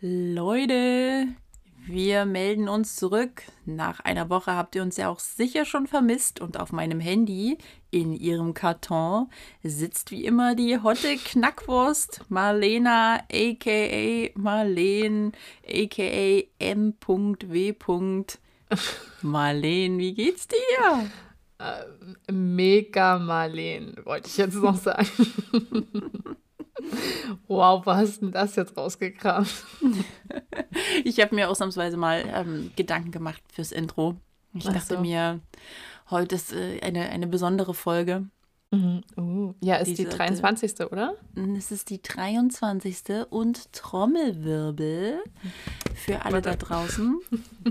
Leute, wir melden uns zurück. Nach einer Woche habt ihr uns ja auch sicher schon vermisst und auf meinem Handy in ihrem Karton sitzt wie immer die Hotte Knackwurst Marlena aka Marleen aka M.W. Marleen, wie geht's dir? Äh, mega Marleen, wollte ich jetzt noch sagen. Wow, was hast denn das jetzt rausgekramt? ich habe mir ausnahmsweise mal ähm, Gedanken gemacht fürs Intro. Ich Ach dachte so. mir, heute ist äh, eine, eine besondere Folge. Mhm. Uh, ja, ist Diese, die 23. oder? Es ist die 23. und Trommelwirbel für alle Warte. da draußen.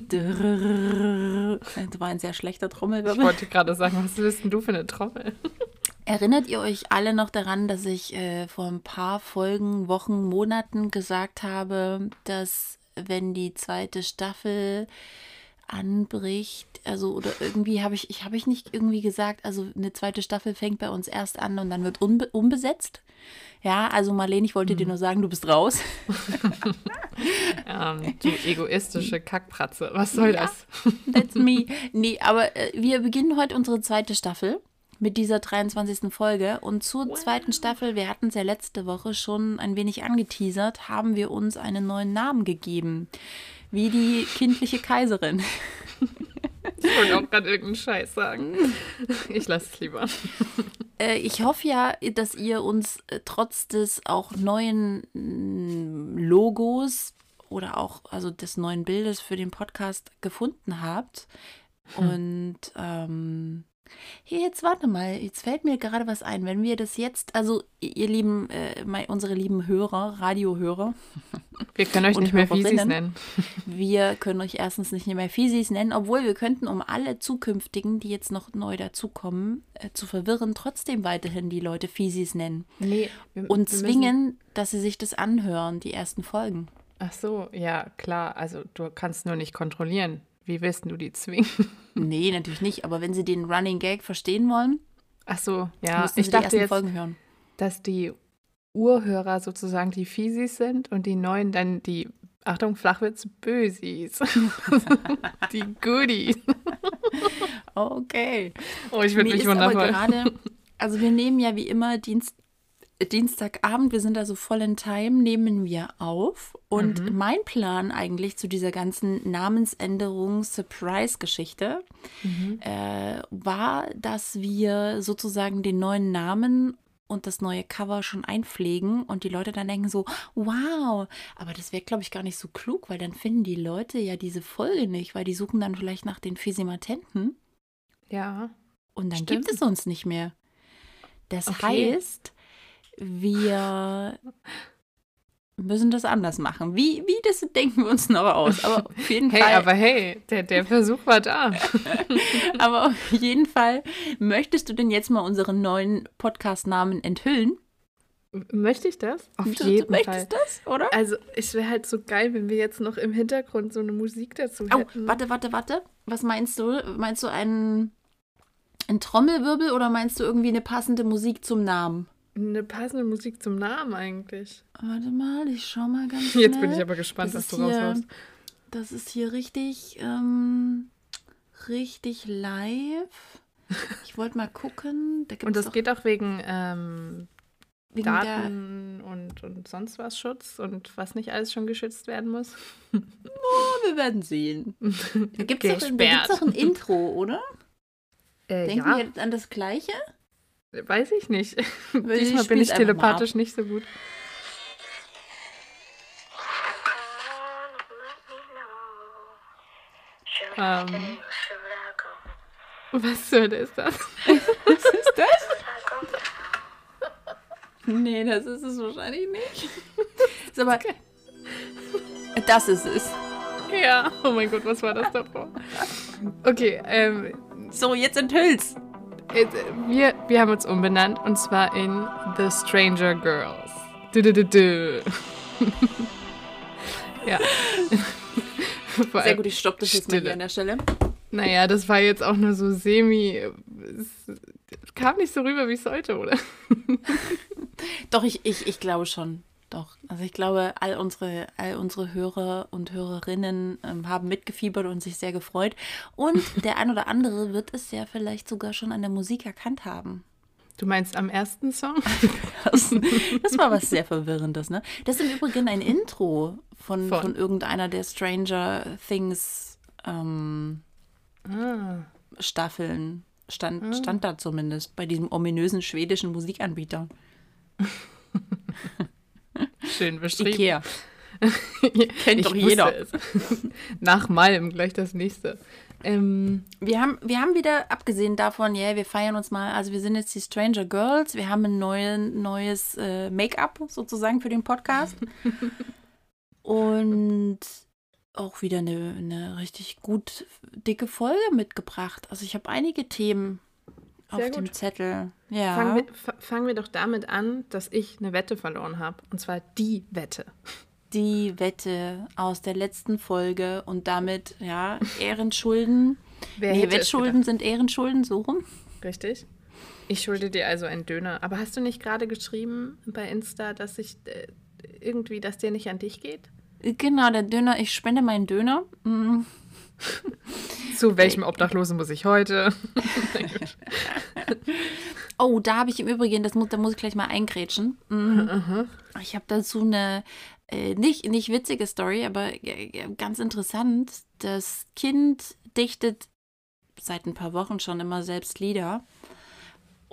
das war ein sehr schlechter Trommelwirbel. Ich wollte gerade sagen, was bist denn du für eine Trommel? Erinnert ihr euch alle noch daran, dass ich äh, vor ein paar Folgen, Wochen, Monaten gesagt habe, dass wenn die zweite Staffel anbricht, also oder irgendwie habe ich, ich habe ich nicht irgendwie gesagt, also eine zweite Staffel fängt bei uns erst an und dann wird unbe unbesetzt. Ja, also Marlene, ich wollte hm. dir nur sagen, du bist raus. ähm, du egoistische Kackpratze, was soll ja, das? That's me. Nee, aber äh, wir beginnen heute unsere zweite Staffel mit dieser 23. Folge. Und zur wow. zweiten Staffel, wir hatten es ja letzte Woche schon ein wenig angeteasert, haben wir uns einen neuen Namen gegeben. Wie die kindliche Kaiserin. Ich wollte auch gerade irgendeinen Scheiß sagen. Ich lasse es lieber. Äh, ich hoffe ja, dass ihr uns äh, trotz des auch neuen mm, Logos oder auch also des neuen Bildes für den Podcast gefunden habt. Hm. Und ähm, hier, jetzt warte mal, jetzt fällt mir gerade was ein. Wenn wir das jetzt, also ihr lieben, äh, unsere lieben Hörer, Radiohörer. Wir können euch nicht mehr Fisis nennen. Wir können euch erstens nicht mehr Fisis nennen, obwohl wir könnten, um alle zukünftigen, die jetzt noch neu dazukommen, äh, zu verwirren, trotzdem weiterhin die Leute Fisis nennen. Nee. Wir, und wir zwingen, dass sie sich das anhören, die ersten Folgen. Ach so, ja, klar. Also du kannst nur nicht kontrollieren. Wie willst du die zwingen? Nee, natürlich nicht. Aber wenn sie den Running Gag verstehen wollen, ach so, ja, ich dachte jetzt, Folgen hören. dass die Urhörer sozusagen die Fisis sind und die neuen dann die, Achtung, Flachwitz, Bösis. die Goodies. okay. Oh, ich würde mich wundervoll. Gerade, also wir nehmen ja wie immer Dienst, Dienstagabend, wir sind also voll in Time, nehmen wir auf. Und mhm. mein Plan eigentlich zu dieser ganzen Namensänderung-Surprise-Geschichte mhm. äh, war, dass wir sozusagen den neuen Namen und das neue Cover schon einpflegen und die Leute dann denken so, wow, aber das wäre, glaube ich, gar nicht so klug, weil dann finden die Leute ja diese Folge nicht, weil die suchen dann vielleicht nach den Physimatenten. Ja. Und dann stimmt. gibt es uns nicht mehr. Das okay. heißt, wir müssen das anders machen. Wie, wie das denken wir uns noch aus. Aber auf jeden hey, Fall. aber hey, der, der Versuch war da. aber auf jeden Fall, möchtest du denn jetzt mal unseren neuen Podcast-Namen enthüllen? Möchte ich das? Auf du, jeden du möchtest Fall. das, oder? Also, es wäre halt so geil, wenn wir jetzt noch im Hintergrund so eine Musik dazu oh, hätten. Warte, warte, warte. Was meinst du? Meinst du einen, einen Trommelwirbel oder meinst du irgendwie eine passende Musik zum Namen? Eine passende Musik zum Namen eigentlich. Warte mal, ich schau mal ganz schnell. Jetzt bin ich aber gespannt, das was du hier, raushaust. Das ist hier richtig, ähm, richtig live. Ich wollte mal gucken. Da und das geht auch wegen, ähm, wegen Daten und, und sonst was Schutz und was nicht alles schon geschützt werden muss. Oh, wir werden sehen. Da gibt es doch, ein Intro, oder? Äh, Denken ja. wir an das Gleiche? Weiß ich nicht. Diesmal bin ich telepathisch nicht so gut. Ähm, was soll das? was ist das? nee, das ist es wahrscheinlich nicht. Ist aber, das ist es. Ja, oh mein Gott, was war das davor? Okay, ähm. So, jetzt enthüll's. Wir, wir haben uns umbenannt und zwar in The Stranger Girls. Du, du, du, du. ja. Sehr gut, ich stoppe das jetzt mal hier an der Stelle. Naja, das war jetzt auch nur so semi. Es kam nicht so rüber, wie es sollte, oder? Doch, ich, ich, ich glaube schon. Also ich glaube, all unsere, all unsere Hörer und Hörerinnen ähm, haben mitgefiebert und sich sehr gefreut. Und der ein oder andere wird es ja vielleicht sogar schon an der Musik erkannt haben. Du meinst am ersten Song? Das, das war was sehr Verwirrendes, ne? Das ist im Übrigen ein Intro von, von. von irgendeiner der Stranger Things ähm, ah. Staffeln. Stand, ah. stand da zumindest bei diesem ominösen schwedischen Musikanbieter. Schön beschrieben. Ikea. Kennt doch jeder. Nach Malm gleich das nächste. Ähm, wir, haben, wir haben wieder, abgesehen davon, ja, yeah, wir feiern uns mal, also wir sind jetzt die Stranger Girls, wir haben ein neue, neues äh, Make-up sozusagen für den Podcast. Und auch wieder eine, eine richtig gut dicke Folge mitgebracht. Also ich habe einige Themen Sehr auf gut. dem Zettel. Ja. Fangen wir, fangen wir doch damit an, dass ich eine Wette verloren habe. Und zwar die Wette die Wette aus der letzten Folge und damit, ja, Ehrenschulden. Wer nee, Wettschulden sind Ehrenschulden, so rum. Richtig. Ich schulde dir also einen Döner. Aber hast du nicht gerade geschrieben bei Insta, dass ich äh, irgendwie, dass der nicht an dich geht? Genau, der Döner, ich spende meinen Döner. Mhm. Zu welchem Obdachlosen muss ich heute? oh, da habe ich im Übrigen, das muss, da muss ich gleich mal eingrätschen. Mhm. Ich habe dazu eine äh, nicht, nicht witzige Story, aber äh, ganz interessant. Das Kind dichtet seit ein paar Wochen schon immer selbst Lieder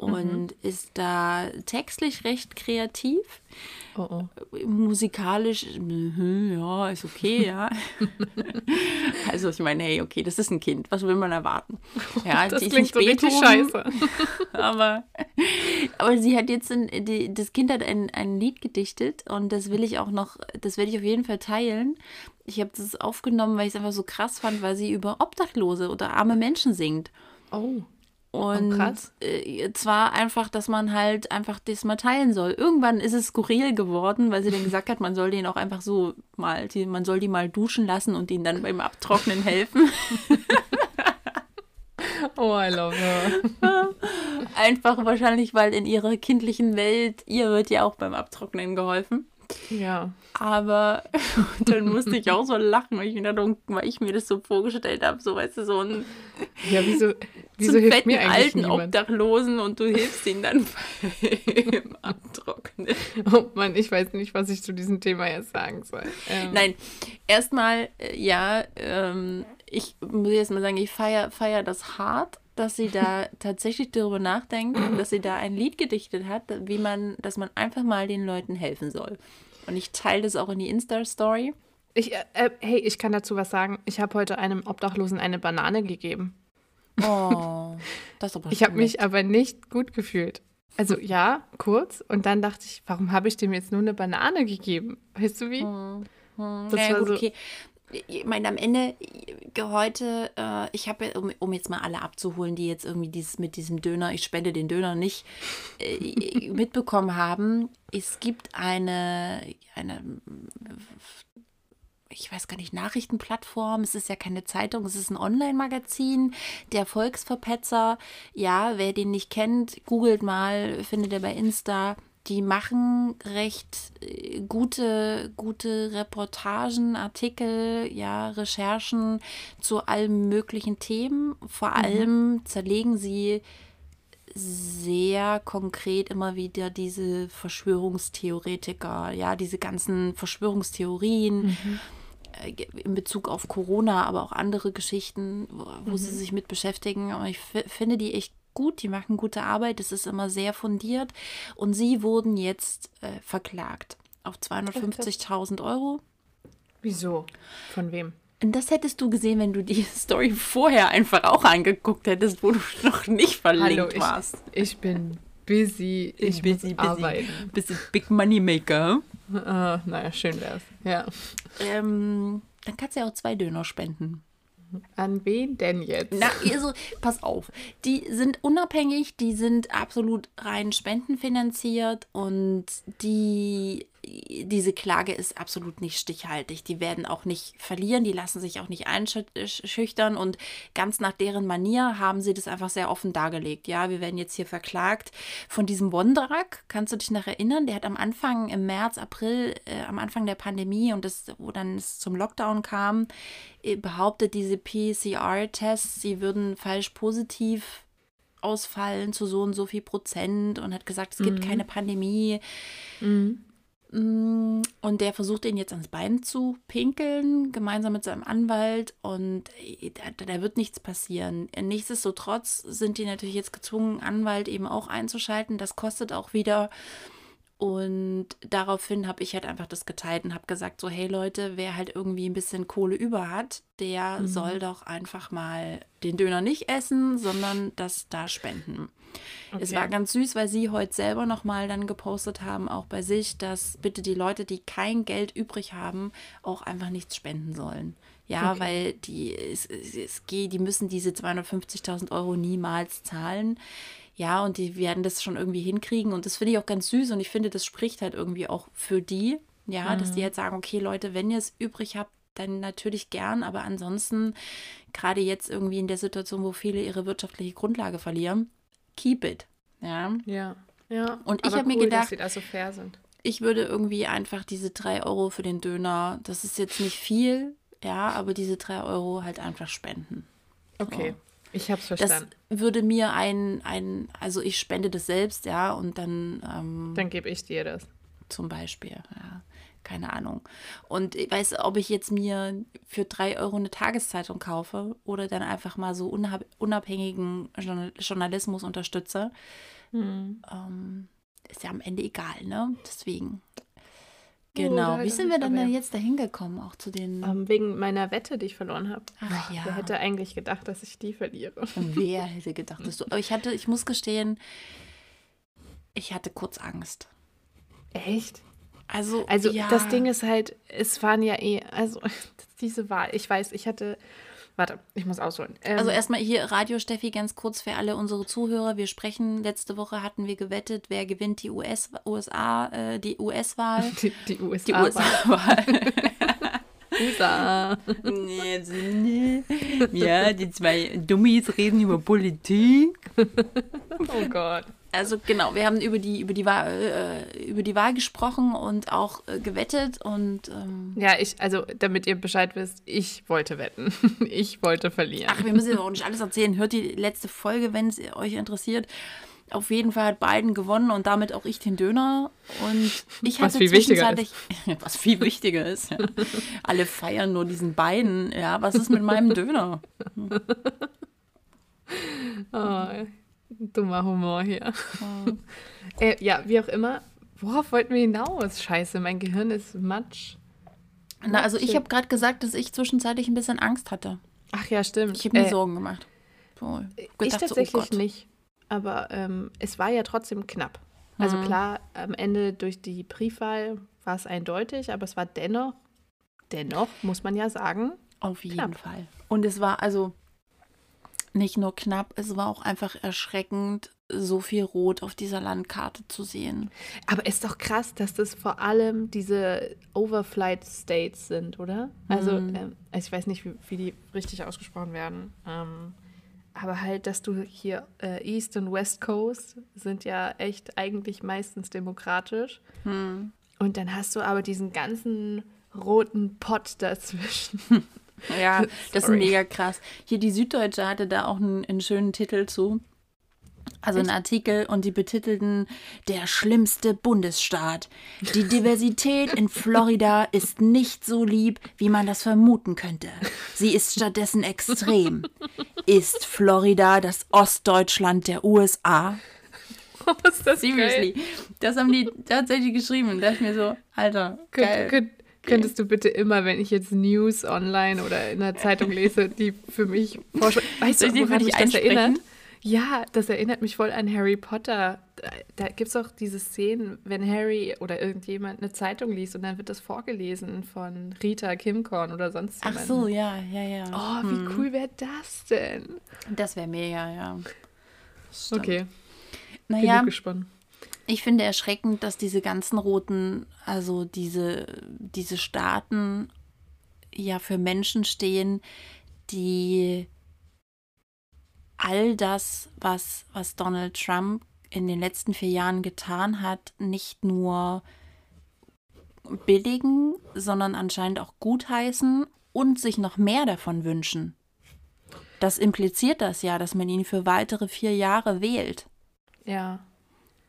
und mhm. ist da textlich recht kreativ. Oh, oh. Musikalisch, mhm, ja, ist okay, ja. also ich meine, hey, okay, das ist ein Kind, was will man erwarten? Ja, das klingt so richtig scheiße. aber, aber sie hat jetzt, ein, die, das Kind hat ein, ein Lied gedichtet und das will ich auch noch, das werde ich auf jeden Fall teilen. Ich habe das aufgenommen, weil ich es einfach so krass fand, weil sie über Obdachlose oder arme Menschen singt. Oh. Und oh, zwar einfach, dass man halt einfach das mal teilen soll. Irgendwann ist es skurril geworden, weil sie dann gesagt hat, man soll den auch einfach so mal, die, man soll die mal duschen lassen und ihnen dann beim Abtrocknen helfen. oh, I love her. Einfach wahrscheinlich, weil in ihrer kindlichen Welt, ihr wird ja auch beim Abtrocknen geholfen. Ja. Aber dann musste ich auch so lachen, weil ich, mir, dachte, weil ich mir das so vorgestellt habe, so weißt du, so ein ja, wieso, wieso so hilft fetten, alten niemand? Obdachlosen und du hilfst ihnen dann beim Abtrocknen. Oh Mann, ich weiß nicht, was ich zu diesem Thema jetzt sagen soll. Ähm. Nein, erstmal, äh, ja, ähm, ich muss jetzt mal sagen, ich feiere feier das hart, dass sie da tatsächlich darüber nachdenkt dass sie da ein Lied gedichtet hat, wie man, dass man einfach mal den Leuten helfen soll. Und ich teile das auch in die Insta-Story. Ich, äh, äh hey, ich kann dazu was sagen. Ich habe heute einem Obdachlosen eine Banane gegeben. Oh, das ist aber Ich habe mich aber nicht gut gefühlt. Also ja, kurz. Und dann dachte ich, warum habe ich dem jetzt nur eine Banane gegeben? Weißt du wie? Hm, hm. Das naja, gut, so, okay ich meine, am Ende heute, äh, ich habe, um, um, jetzt mal alle abzuholen, die jetzt irgendwie dieses mit diesem Döner, ich spende den Döner nicht, äh, mitbekommen haben, es gibt eine, eine, ich weiß gar nicht, Nachrichtenplattform, es ist ja keine Zeitung, es ist ein Online-Magazin, der Volksverpetzer, ja, wer den nicht kennt, googelt mal, findet er bei Insta, die machen recht äh, gute, gute Reportagen, Artikel, ja, Recherchen zu allen möglichen Themen. Vor mhm. allem zerlegen sie sehr konkret immer wieder diese Verschwörungstheoretiker, ja, diese ganzen Verschwörungstheorien. Mhm äh, in Bezug auf Corona, aber auch andere Geschichten, wo, wo mhm. sie sich mit beschäftigen. Aber ich finde die echt gut, die machen gute Arbeit, es ist immer sehr fundiert. Und sie wurden jetzt äh, verklagt auf 250.000 Euro. Wieso? Von wem? Und das hättest du gesehen, wenn du die Story vorher einfach auch angeguckt hättest, wo du noch nicht verlinkt Hallo, ich, warst. Ich bin busy. Ich bin busy, busy. Busy Big Money Maker. Uh, naja, schön wär's. Ja. Ähm, dann kannst du ja auch zwei Döner spenden. An wen denn jetzt? Na, also, pass auf. Die sind unabhängig, die sind absolut rein spendenfinanziert und die diese Klage ist absolut nicht stichhaltig. Die werden auch nicht verlieren, die lassen sich auch nicht einschüchtern und ganz nach deren Manier haben sie das einfach sehr offen dargelegt. Ja, wir werden jetzt hier verklagt von diesem Wondrak. Kannst du dich noch erinnern? Der hat am Anfang im März, April, äh, am Anfang der Pandemie und das, wo dann es zum Lockdown kam, äh, behauptet diese PCR-Tests, sie würden falsch positiv ausfallen zu so und so viel Prozent und hat gesagt, es gibt mhm. keine Pandemie. Mhm. Mm, und der versucht ihn jetzt ans Bein zu pinkeln, gemeinsam mit seinem Anwalt. Und äh, da, da, wird nichts passieren. Nichtsdestotrotz sind die natürlich jetzt gezwungen, Anwalt eben auch einzuschalten. Das kostet auch wieder. Und daraufhin habe ich halt einfach das geteilt und habe gesagt, so, hey Leute, wer halt irgendwie ein bisschen Kohle über hat, der mhm. soll doch einfach mal den Döner nicht essen, sondern das da spenden. Okay. Es war ganz süß, weil sie heute selber nochmal dann gepostet haben, auch bei sich, dass bitte die Leute, die kein Geld übrig haben, auch einfach nichts spenden sollen. Ja, okay. weil die, es, es, es, die müssen diese 250.000 Euro niemals zahlen. Ja, und die werden das schon irgendwie hinkriegen. Und das finde ich auch ganz süß. Und ich finde, das spricht halt irgendwie auch für die. Ja, mhm. dass die mhm. jetzt sagen, okay, Leute, wenn ihr es übrig habt, dann natürlich gern. Aber ansonsten, gerade jetzt irgendwie in der Situation, wo viele ihre wirtschaftliche Grundlage verlieren, keep it. Ja. Ja. Ja. Und ich habe cool, mir gedacht, dass sie da so fair sind. Ich würde irgendwie einfach diese drei Euro für den Döner, das ist jetzt nicht viel, ja, aber diese drei Euro halt einfach spenden. Okay. So. Ich habe es verstanden. Das würde mir ein, ein, also ich spende das selbst, ja, und dann. Ähm, dann gebe ich dir das. Zum Beispiel, ja. Keine Ahnung. Und ich weiß, ob ich jetzt mir für drei Euro eine Tageszeitung kaufe oder dann einfach mal so unabhängigen Journalismus unterstütze, hm. ähm, ist ja am Ende egal, ne? Deswegen. Genau. Oh, Wie sind wir denn, denn jetzt dahin gekommen, auch zu den. Um, ähm, wegen meiner Wette, die ich verloren habe. Ach ja. Wer hätte eigentlich gedacht, dass ich die verliere? Wer hätte gedacht, dass du. Aber ich hatte, ich muss gestehen, ich hatte kurz Angst. Echt? Also, also ja. das Ding ist halt, es waren ja eh, also diese Wahl, ich weiß, ich hatte Warte, ich muss ausholen. Ähm, also erstmal hier Radio Steffi ganz kurz für alle unsere Zuhörer. Wir sprechen, letzte Woche hatten wir gewettet, wer gewinnt die US, USA, äh, die US-Wahl. Die, die USA-Wahl. USA. USA. ja, die zwei Dummies reden über Politik. oh Gott. Also genau, wir haben über die, über die, Wahl, äh, über die Wahl gesprochen und auch äh, gewettet und ähm Ja, ich, also damit ihr Bescheid wisst, ich wollte wetten. ich wollte verlieren. Ach, wir müssen ja auch nicht alles erzählen. Hört die letzte Folge, wenn es euch interessiert. Auf jeden Fall hat Biden gewonnen und damit auch ich den Döner. Und ich hatte was viel zwischenzeitlich, was viel wichtiger ist. Ja. Alle feiern nur diesen Biden. Ja, was ist mit meinem Döner? oh, Dummer Humor hier. Oh. äh, ja, wie auch immer. Worauf wollten wir hinaus? Scheiße, mein Gehirn ist matsch. Na, also ich habe gerade gesagt, dass ich zwischenzeitlich ein bisschen Angst hatte. Ach ja, stimmt. Ich habe mir äh, Sorgen gemacht. So, ich tatsächlich so, oh nicht. Aber ähm, es war ja trotzdem knapp. Also hm. klar, am Ende durch die Briefwahl war es eindeutig, aber es war dennoch, dennoch, muss man ja sagen. Auf jeden knapp. Fall. Und es war, also nicht nur knapp, es war auch einfach erschreckend, so viel Rot auf dieser Landkarte zu sehen. Aber ist doch krass, dass das vor allem diese Overflight States sind, oder? Also, mhm. ähm, ich weiß nicht, wie, wie, die richtig ausgesprochen werden. Ähm, aber halt, dass du hier äh, East und West Coast sind ja echt eigentlich meistens demokratisch. Mhm. Und dann hast du aber diesen ganzen roten Pott dazwischen. Ja, das ist mega krass. Hier die Süddeutsche hatte da auch einen, einen schönen Titel zu. Also ein Artikel und die betitelten Der schlimmste Bundesstaat. Die Diversität in Florida ist nicht so lieb, wie man das vermuten könnte. Sie ist stattdessen extrem. Ist Florida das Ostdeutschland der USA? Oh, ist das Seriously. Geil. Das haben die tatsächlich geschrieben und dachte mir so, Alter, geil. Könnt, Könntest du bitte immer, wenn ich jetzt News online oder in der Zeitung lese, die für mich vorschlagen. Weißt du, woran mich das erinnert? Ja, das erinnert mich voll an Harry Potter. Da, da gibt es auch diese Szenen, wenn Harry oder irgendjemand eine Zeitung liest und dann wird das vorgelesen von Rita Kimkorn oder sonst jemand. Ach so, ja, ja, ja. Oh, wie hm. cool wäre das denn? Das wäre mega, ja. Stimmt. Okay. Naja, Bin gespannt. Ich finde erschreckend, dass diese ganzen roten, also diese, diese Staaten ja für Menschen stehen, die all das, was, was Donald Trump in den letzten vier Jahren getan hat, nicht nur billigen, sondern anscheinend auch gutheißen und sich noch mehr davon wünschen. Das impliziert das ja, dass man ihn für weitere vier Jahre wählt. Ja.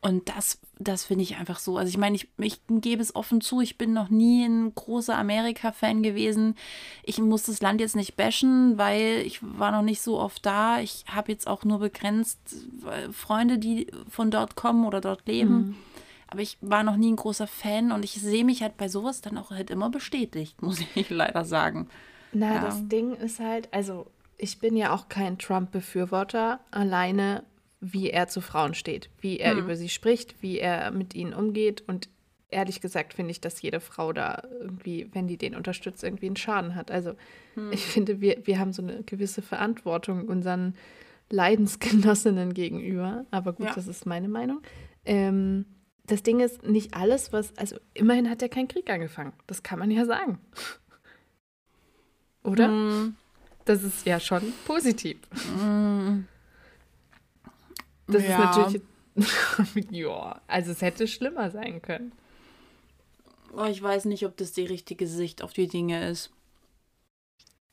Und das, das finde ich einfach so. Also ich meine, ich, ich gebe es offen zu, ich bin noch nie ein großer Amerika-Fan gewesen. Ich muss das Land jetzt nicht bashen, weil ich war noch nicht so oft da. Ich habe jetzt auch nur begrenzt äh, Freunde, die von dort kommen oder dort leben. Mhm. Aber ich war noch nie ein großer Fan und ich sehe mich halt bei sowas dann auch halt immer bestätigt, muss ich leider sagen. Na, ja. das Ding ist halt, also ich bin ja auch kein Trump-Befürworter, alleine wie er zu Frauen steht, wie er hm. über sie spricht, wie er mit ihnen umgeht. Und ehrlich gesagt finde ich, dass jede Frau da irgendwie, wenn die den unterstützt, irgendwie einen Schaden hat. Also hm. ich finde, wir, wir haben so eine gewisse Verantwortung unseren Leidensgenossinnen gegenüber. Aber gut, ja. das ist meine Meinung. Ähm, das Ding ist, nicht alles, was, also immerhin hat er keinen Krieg angefangen. Das kann man ja sagen. Oder? Mm. Das ist ja schon positiv. Mm. Das ja. ist natürlich. ja, also es hätte schlimmer sein können. Oh, ich weiß nicht, ob das die richtige Sicht auf die Dinge ist.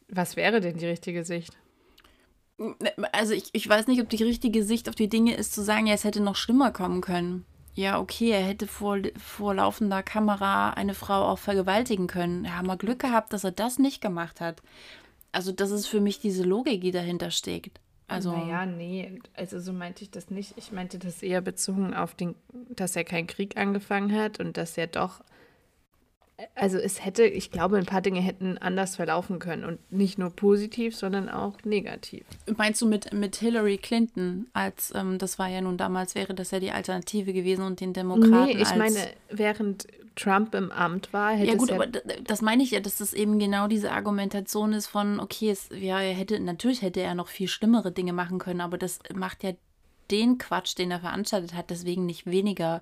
Was wäre denn die richtige Sicht? Also ich, ich weiß nicht, ob die richtige Sicht auf die Dinge ist, zu sagen, ja, es hätte noch schlimmer kommen können. Ja, okay, er hätte vor, vor laufender Kamera eine Frau auch vergewaltigen können. Er hat mal Glück gehabt, dass er das nicht gemacht hat. Also das ist für mich diese Logik, die dahinter steckt. Also, naja, nee, also so meinte ich das nicht. Ich meinte das eher bezogen auf den, dass er keinen Krieg angefangen hat und dass er doch, also es hätte, ich glaube, ein paar Dinge hätten anders verlaufen können und nicht nur positiv, sondern auch negativ. Meinst du mit, mit Hillary Clinton, als, ähm, das war ja nun damals, wäre das ja die Alternative gewesen und den Demokraten Nee, ich meine, während Trump im Amt war, hätte Ja gut, ja aber das meine ich ja, dass das eben genau diese Argumentation ist von, okay, es, ja, er hätte, natürlich hätte er noch viel schlimmere Dinge machen können, aber das macht ja den Quatsch, den er veranstaltet hat, deswegen nicht weniger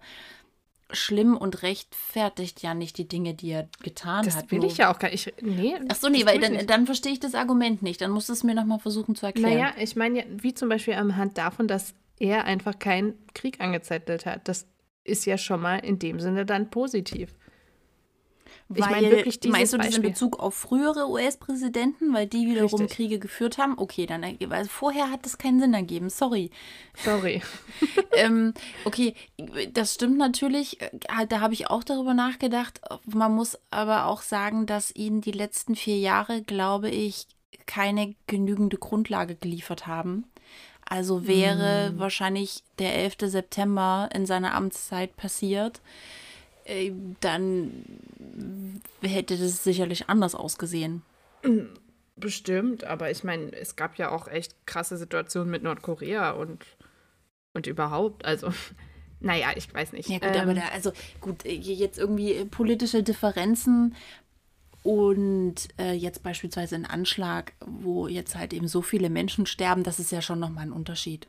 schlimm und rechtfertigt ja nicht die Dinge, die er getan das hat. Das will ich ja auch gar nicht. Nee, Ach so, nee, weil dann, dann verstehe ich das Argument nicht. Dann musst du es mir nochmal versuchen zu erklären. Naja, ich meine ja, wie zum Beispiel am Hand davon, dass er einfach keinen Krieg angezettelt hat. Das ist ja schon mal in dem Sinne dann positiv. Ich meine wirklich dieses Meinst du das in Bezug auf frühere US-Präsidenten, weil die wiederum Richtig. Kriege geführt haben? Okay, dann also vorher hat das keinen Sinn ergeben. Sorry. Sorry. ähm, okay, das stimmt natürlich. Da habe ich auch darüber nachgedacht. Man muss aber auch sagen, dass ihnen die letzten vier Jahre, glaube ich, keine genügende Grundlage geliefert haben. Also wäre hm. wahrscheinlich der 11. September in seiner Amtszeit passiert, äh, dann hätte das sicherlich anders ausgesehen. Bestimmt, aber ich meine, es gab ja auch echt krasse Situationen mit Nordkorea und, und überhaupt. Also, naja, ich weiß nicht. Ja, gut, ähm, aber da, also gut, äh, jetzt irgendwie politische Differenzen und äh, jetzt beispielsweise ein Anschlag, wo jetzt halt eben so viele Menschen sterben, das ist ja schon nochmal ein Unterschied.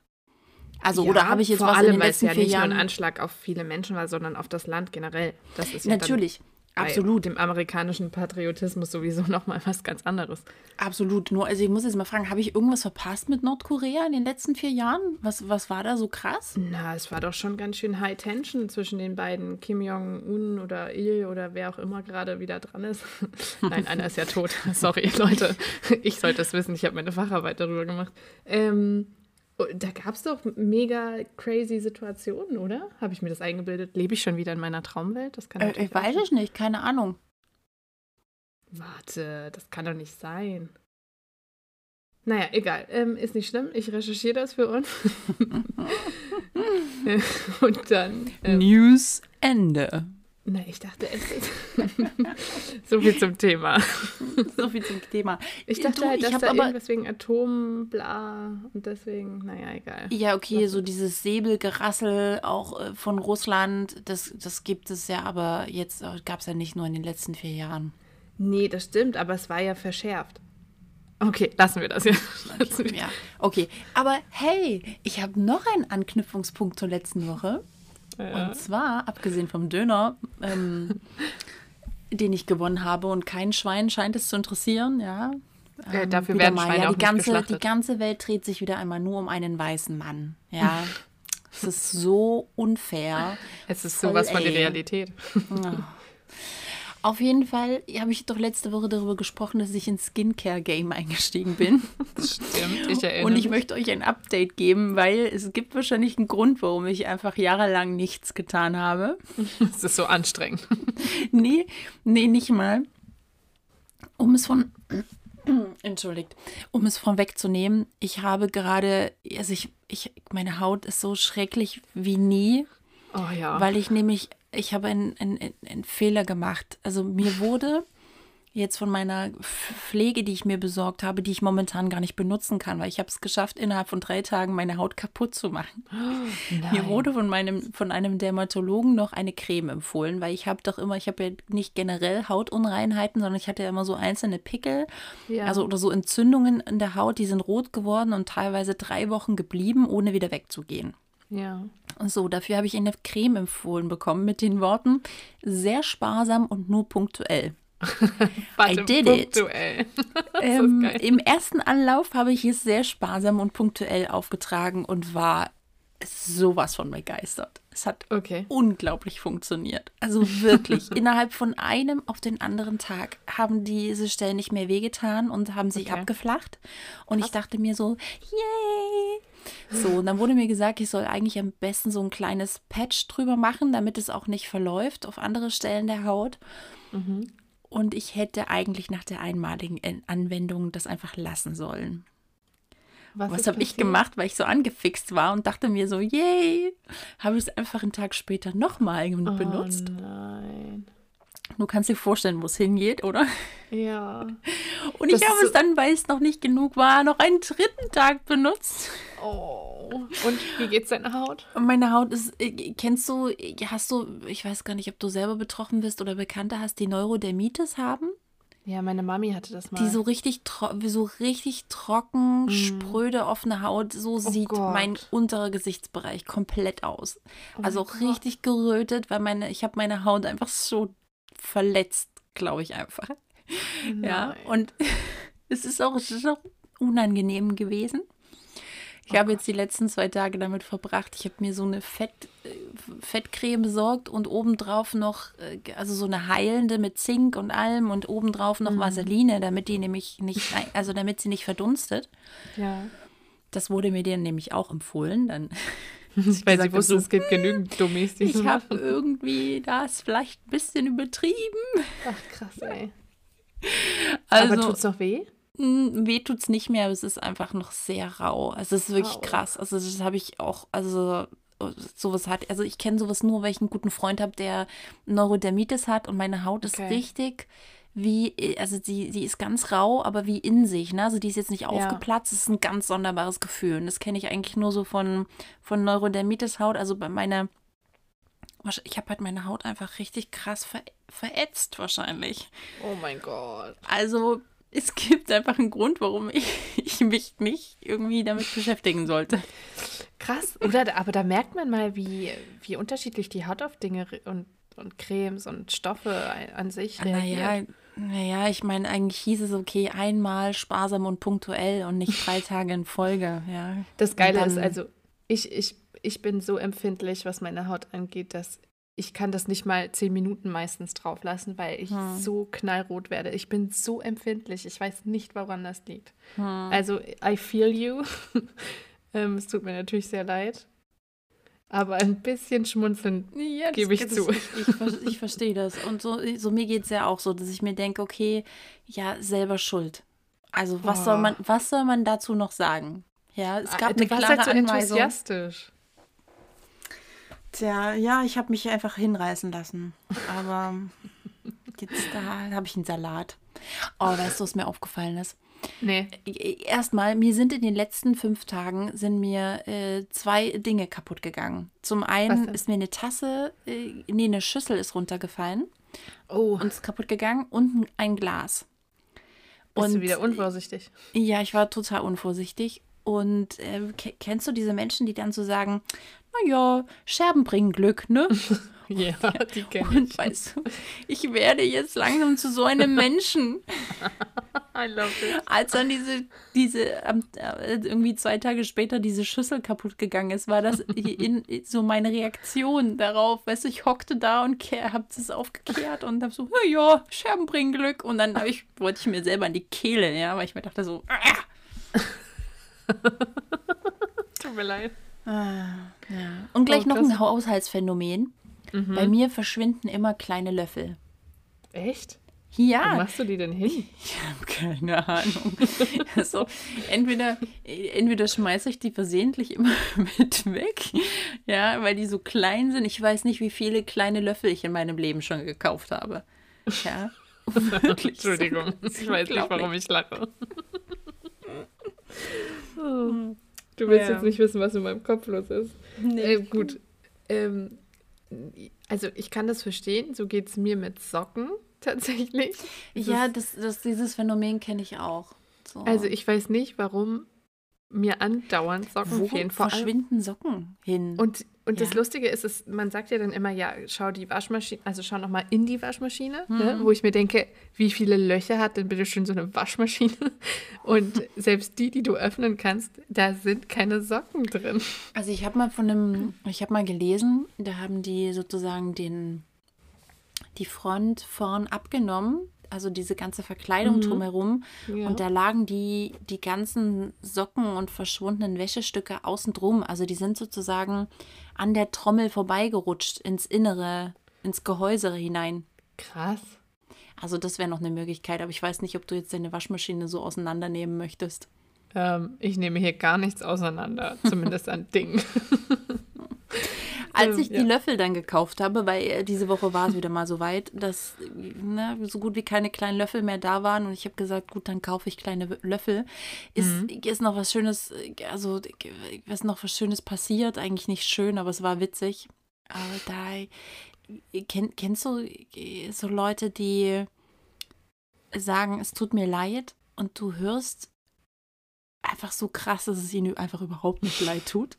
Also, ja, oder habe ich jetzt vor was allem, in den letzten weil es ja nicht Jahren... nur ein Anschlag auf viele Menschen war, sondern auf das Land generell. Das ist ja Natürlich. Absolut. Dem amerikanischen Patriotismus sowieso nochmal was ganz anderes. Absolut. Nur, also ich muss jetzt mal fragen, habe ich irgendwas verpasst mit Nordkorea in den letzten vier Jahren? Was, was war da so krass? Na, es war doch schon ganz schön High Tension zwischen den beiden, Kim Jong-un oder Il oder wer auch immer gerade wieder dran ist. Nein, einer ist ja tot. Sorry, Leute. Ich sollte es wissen, ich habe meine Facharbeit darüber gemacht. Ähm, da gab es doch mega crazy Situationen, oder? Habe ich mir das eingebildet? Lebe ich schon wieder in meiner Traumwelt? Das kann äh, ich weiß es nicht, keine Ahnung. Warte, das kann doch nicht sein. Naja, egal. Ähm, ist nicht schlimm. Ich recherchiere das für uns. Und dann. Ähm, News Ende. Na, ich dachte, es ist so viel zum Thema. so viel zum Thema. Ich dachte du, halt, dass da aber irgendwas wegen Atom, bla und deswegen, naja, egal. Ja, okay, so dieses Säbelgerassel auch äh, von Russland, das, das gibt es ja, aber jetzt äh, gab es ja nicht nur in den letzten vier Jahren. Nee, das stimmt, aber es war ja verschärft. Okay, lassen wir das jetzt. Okay, ja, okay. Aber hey, ich habe noch einen Anknüpfungspunkt zur letzten Woche. Ja. Und zwar, abgesehen vom Döner, ähm, den ich gewonnen habe und kein Schwein scheint es zu interessieren, ja. Ähm, ja dafür werden mal, Schweine ja, die ganze, die ganze Welt dreht sich wieder einmal nur um einen weißen Mann, ja. Es ist so unfair. Es ist Voll, sowas von der Realität. Oh. Auf jeden Fall habe ich doch letzte Woche darüber gesprochen, dass ich ins Skincare-Game eingestiegen bin. Das stimmt, ich erinnere Und ich mich. möchte euch ein Update geben, weil es gibt wahrscheinlich einen Grund, warum ich einfach jahrelang nichts getan habe. Es ist so anstrengend. Nee, nee, nicht mal. Um es von Entschuldigt. Um es vorwegzunehmen, ich habe gerade, also ich, ich, meine Haut ist so schrecklich wie nie. Oh ja. Weil ich nämlich ich habe einen, einen, einen Fehler gemacht. Also mir wurde jetzt von meiner Pflege, die ich mir besorgt habe, die ich momentan gar nicht benutzen kann, weil ich habe es geschafft, innerhalb von drei Tagen meine Haut kaputt zu machen. Oh, mir wurde von meinem von einem Dermatologen noch eine Creme empfohlen, weil ich habe doch immer, ich habe ja nicht generell Hautunreinheiten, sondern ich hatte ja immer so einzelne Pickel, ja. also oder so Entzündungen in der Haut, die sind rot geworden und teilweise drei Wochen geblieben, ohne wieder wegzugehen. Ja. So, dafür habe ich eine Creme empfohlen bekommen mit den Worten sehr sparsam und nur punktuell. I did punktuell. it. ähm, Im ersten Anlauf habe ich es sehr sparsam und punktuell aufgetragen und war sowas von begeistert. Es hat okay. unglaublich funktioniert. Also wirklich, innerhalb von einem auf den anderen Tag haben diese Stellen nicht mehr wehgetan und haben sich okay. abgeflacht. Und Krass. ich dachte mir so, yay! So, und dann wurde mir gesagt, ich soll eigentlich am besten so ein kleines Patch drüber machen, damit es auch nicht verläuft auf andere Stellen der Haut. Mhm. Und ich hätte eigentlich nach der einmaligen Anwendung das einfach lassen sollen. Was, Was habe ich gemacht, weil ich so angefixt war und dachte mir so, yay, habe ich es einfach einen Tag später nochmal oh, benutzt. Nein. Du kannst dir vorstellen, wo es hingeht, oder? Ja. Und das ich habe es dann, weil es noch nicht genug war, noch einen dritten Tag benutzt. Oh. Und wie geht's deiner Haut? Meine Haut ist, äh, kennst du, hast du, ich weiß gar nicht, ob du selber betroffen bist oder Bekannte hast, die Neurodermitis haben? Ja, meine Mami hatte das mal. Die so richtig, so richtig trocken, mm. spröde, offene Haut. So oh sieht Gott. mein unterer Gesichtsbereich komplett aus. Oh also richtig gerötet, weil meine, ich habe meine Haut einfach so verletzt, glaube ich einfach. Nein. Ja, und es ist auch, es ist auch unangenehm gewesen. Ich habe jetzt die letzten zwei Tage damit verbracht. Ich habe mir so eine Fett, äh, Fettcreme besorgt und obendrauf noch, äh, also so eine heilende mit Zink und allem und obendrauf noch mhm. Vaseline, damit die nämlich nicht, also damit sie nicht verdunstet. Ja. Das wurde mir dir nämlich auch empfohlen. Dann Weil sie wussten, so, es gibt genügend Dummies, die Ich habe irgendwie das vielleicht ein bisschen übertrieben. Ach, krass, ey. Also, aber tut's noch weh? Weh tut's nicht mehr, aber es ist einfach noch sehr rau. Also es ist wirklich oh. krass. Also das habe ich auch, also sowas hat, also ich kenne sowas nur, weil ich einen guten Freund habe, der Neurodermitis hat und meine Haut ist okay. richtig wie, also sie, sie ist ganz rau, aber wie in sich, ne? Also die ist jetzt nicht aufgeplatzt, das ist ein ganz sonderbares Gefühl. Und das kenne ich eigentlich nur so von, von Neurodermitis-Haut. Also bei meiner, ich habe halt meine Haut einfach richtig krass ver, verätzt wahrscheinlich. Oh mein Gott. Also es gibt einfach einen Grund, warum ich, ich mich nicht irgendwie damit beschäftigen sollte. Krass, oder? Aber da merkt man mal, wie, wie unterschiedlich die Haut auf Dinge und und Cremes und Stoffe an sich reagiert. Naja, naja ich meine, eigentlich hieß es okay, einmal sparsam und punktuell und nicht drei Tage in Folge. Ja. Das Geile ist also, ich, ich, ich bin so empfindlich, was meine Haut angeht, dass ich kann das nicht mal zehn Minuten meistens drauf lassen, weil ich hm. so knallrot werde. Ich bin so empfindlich. Ich weiß nicht, woran das liegt. Hm. Also, I feel you. ähm, es tut mir natürlich sehr leid. Aber ein bisschen schmunzeln ja, gebe ich zu. Ich, ich, ich verstehe das. Und so, so mir geht es ja auch so, dass ich mir denke, okay, ja, selber schuld. Also was oh. soll man, was soll man dazu noch sagen? Ja, es gab ah, du eine klare halt so Anweisung. enthusiastisch. Tja, ja, ich habe mich einfach hinreißen lassen. Aber jetzt da habe ich einen Salat. Oh, weißt du, was mir aufgefallen ist? Nee. Erstmal, mir sind in den letzten fünf Tagen sind mir äh, zwei Dinge kaputt gegangen. Zum einen ist mir eine Tasse, äh, nee, eine Schüssel ist runtergefallen. Oh. Und ist kaputt gegangen und ein Glas. Bist und, du wieder unvorsichtig? Ja, ich war total unvorsichtig. Und äh, kennst du diese Menschen, die dann so sagen, naja, Scherben bringen Glück, ne? ja, die kenne ich. Und weißt du, ich werde jetzt langsam zu so einem Menschen. I love it. Als dann diese, diese, äh, irgendwie zwei Tage später diese Schüssel kaputt gegangen ist, war das in, in so meine Reaktion darauf. Weißt du, ich hockte da und habe es aufgekehrt und habe so, naja, Scherben bringen Glück. Und dann ich, wollte ich mir selber in die Kehle, ja, weil ich mir dachte so, ah. Tut mir leid. Ah, ja. Und gleich oh, noch ein Haushaltsphänomen. Mhm. Bei mir verschwinden immer kleine Löffel. Echt? Ja. Wo machst du die denn hin? Ich habe keine Ahnung. also, entweder, entweder schmeiße ich die versehentlich immer mit weg, ja, weil die so klein sind. Ich weiß nicht, wie viele kleine Löffel ich in meinem Leben schon gekauft habe. Ja. Entschuldigung, ich weiß nicht, warum ich lache. Oh. Du willst ja. jetzt nicht wissen, was in meinem Kopf los ist. Nee. Äh, gut. Ähm, also ich kann das verstehen, so geht es mir mit Socken tatsächlich. ja, das, das, dieses Phänomen kenne ich auch. So. Also ich weiß nicht, warum mir andauernd Socken Wo fehlen. Vor verschwinden Socken hin? Und, und ja. das Lustige ist, ist, man sagt ja dann immer, ja, schau die Waschmaschine, also schau nochmal in die Waschmaschine, ne? mhm. ne? wo ich mir denke, wie viele Löcher hat denn bitte schön so eine Waschmaschine? Und selbst die, die du öffnen kannst, da sind keine Socken drin. Also ich habe mal von einem, ich habe mal gelesen, da haben die sozusagen den, die Front vorn abgenommen also diese ganze Verkleidung mhm. drumherum. Ja. Und da lagen die, die ganzen Socken und verschwundenen Wäschestücke außen drum. Also die sind sozusagen an der Trommel vorbeigerutscht ins Innere, ins Gehäuse hinein. Krass. Also das wäre noch eine Möglichkeit, aber ich weiß nicht, ob du jetzt deine Waschmaschine so auseinandernehmen möchtest. Ähm, ich nehme hier gar nichts auseinander, zumindest an Dingen. Als ich ja. die Löffel dann gekauft habe, weil äh, diese Woche war es wieder mal so weit, dass ne, so gut wie keine kleinen Löffel mehr da waren und ich habe gesagt, gut, dann kaufe ich kleine Löffel. Ist, mhm. ist noch was Schönes, also ist noch was Schönes passiert, eigentlich nicht schön, aber es war witzig. Aber da kenn, kennst du so Leute, die sagen, es tut mir leid und du hörst einfach so krass, dass es ihnen einfach überhaupt nicht leid tut.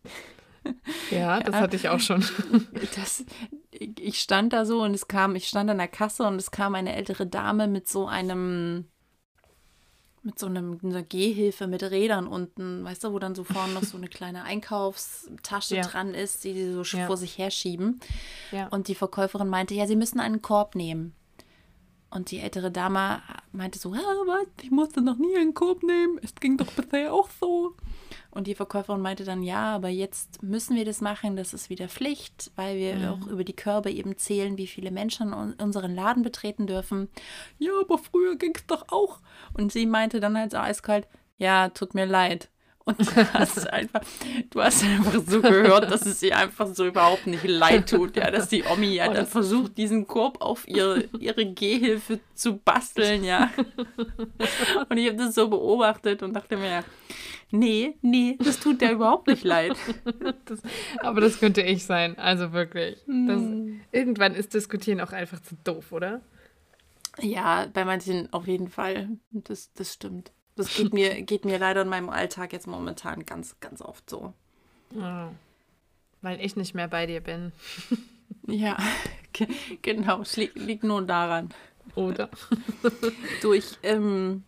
Ja, das ja. hatte ich auch schon. Das, ich stand da so und es kam, ich stand an der Kasse und es kam eine ältere Dame mit so einem, mit so einem, einer Gehhilfe mit Rädern unten, weißt du, wo dann so vorne noch so eine kleine Einkaufstasche ja. dran ist, die sie so ja. vor sich herschieben. Ja. Und die Verkäuferin meinte, ja, sie müssen einen Korb nehmen. Und die ältere Dame meinte so, ja, was, ich musste noch nie einen Korb nehmen, es ging doch bisher auch so. Und die Verkäuferin meinte dann, ja, aber jetzt müssen wir das machen, das ist wieder Pflicht, weil wir mhm. auch über die Körbe eben zählen, wie viele Menschen unseren Laden betreten dürfen. Ja, aber früher ging es doch auch. Und sie meinte dann halt so eiskalt, ja, tut mir leid. Und du hast einfach, du hast einfach so gehört, dass es ihr einfach so überhaupt nicht leid tut, ja, dass die Omi ja oh, dann versucht, diesen Korb auf ihre, ihre Gehhilfe zu basteln, ja. Und ich habe das so beobachtet und dachte mir, ja, nee, nee, das tut dir überhaupt nicht leid. Das, aber das könnte ich sein, also wirklich. Das, hm. irgendwann ist Diskutieren auch einfach zu doof, oder? Ja, bei manchen auf jeden Fall. Das, das stimmt. Das geht mir, geht mir leider in meinem Alltag jetzt momentan ganz, ganz oft so. Oh, weil ich nicht mehr bei dir bin. ja, genau. Es liegt, liegt nur daran. Oder? Durch, ähm,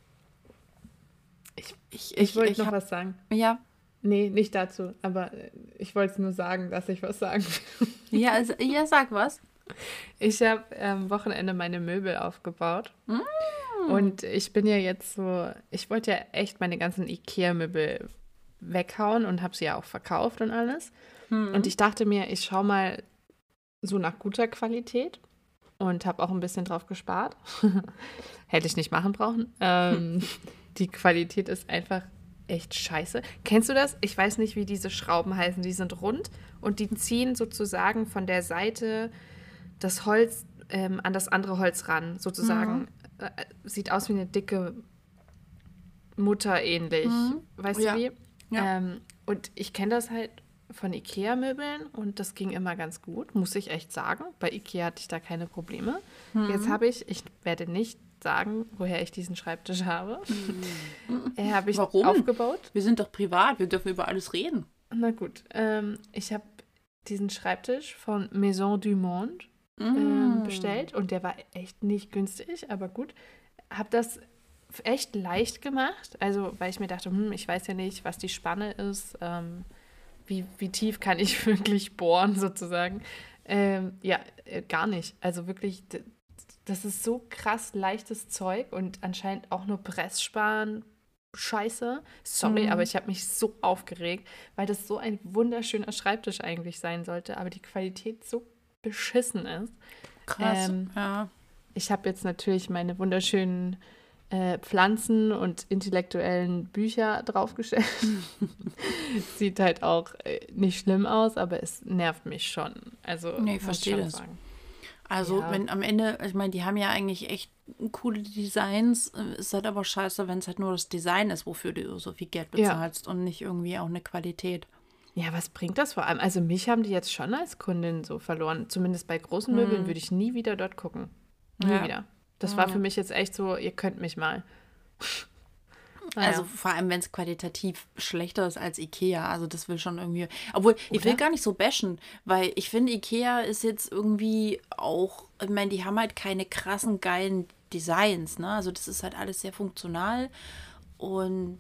ich, ich, ich wollte noch hab, was sagen. Ja. Nee, nicht dazu, aber ich wollte es nur sagen, dass ich was sagen will. Ja, also, ja sag was. Ich habe am Wochenende meine Möbel aufgebaut. Mm. Und ich bin ja jetzt so, ich wollte ja echt meine ganzen Ikea-Möbel weghauen und habe sie ja auch verkauft und alles. Mm. Und ich dachte mir, ich schaue mal so nach guter Qualität und habe auch ein bisschen drauf gespart. Hätte ich nicht machen brauchen. Ähm, die Qualität ist einfach echt scheiße. Kennst du das? Ich weiß nicht, wie diese Schrauben heißen. Die sind rund und die ziehen sozusagen von der Seite das Holz ähm, an das andere Holz ran, sozusagen. Mhm. Äh, sieht aus wie eine dicke Mutter ähnlich. Mhm. Weißt ja. du wie? Ja. Ähm, und ich kenne das halt von Ikea-Möbeln und das ging immer ganz gut, muss ich echt sagen. Bei Ikea hatte ich da keine Probleme. Mhm. Jetzt habe ich, ich werde nicht sagen, woher ich diesen Schreibtisch habe. Mhm. äh, habe ich Warum? aufgebaut. Wir sind doch privat, wir dürfen über alles reden. Na gut, ähm, ich habe diesen Schreibtisch von Maison du Monde ähm, mm. bestellt und der war echt nicht günstig, aber gut. Habe das echt leicht gemacht, also weil ich mir dachte, hm, ich weiß ja nicht, was die Spanne ist, ähm, wie, wie tief kann ich wirklich bohren sozusagen. Ähm, ja, äh, gar nicht. Also wirklich, das ist so krass leichtes Zeug und anscheinend auch nur Presssparen. Scheiße. Sorry, mhm. aber ich habe mich so aufgeregt, weil das so ein wunderschöner Schreibtisch eigentlich sein sollte, aber die Qualität so beschissen ist. Krass. Ähm, ja. Ich habe jetzt natürlich meine wunderschönen äh, Pflanzen und intellektuellen Bücher draufgestellt. Sieht halt auch äh, nicht schlimm aus, aber es nervt mich schon. Also, nee, ich verstehe das. Sagen. Also, ja. wenn am Ende, ich meine, die haben ja eigentlich echt coole Designs. Äh, ist halt aber scheiße, wenn es halt nur das Design ist, wofür du so viel Geld bezahlst ja. und nicht irgendwie auch eine Qualität. Ja, was bringt das vor allem? Also mich haben die jetzt schon als Kundin so verloren. Zumindest bei großen Möbeln hm. würde ich nie wieder dort gucken. Nie ja. wieder. Das war für mich jetzt echt so, ihr könnt mich mal. Naja. Also vor allem, wenn es qualitativ schlechter ist als Ikea. Also das will schon irgendwie. Obwohl, Oder? ich will gar nicht so bashen, weil ich finde, Ikea ist jetzt irgendwie auch, ich meine, die haben halt keine krassen, geilen Designs, ne? Also das ist halt alles sehr funktional. Und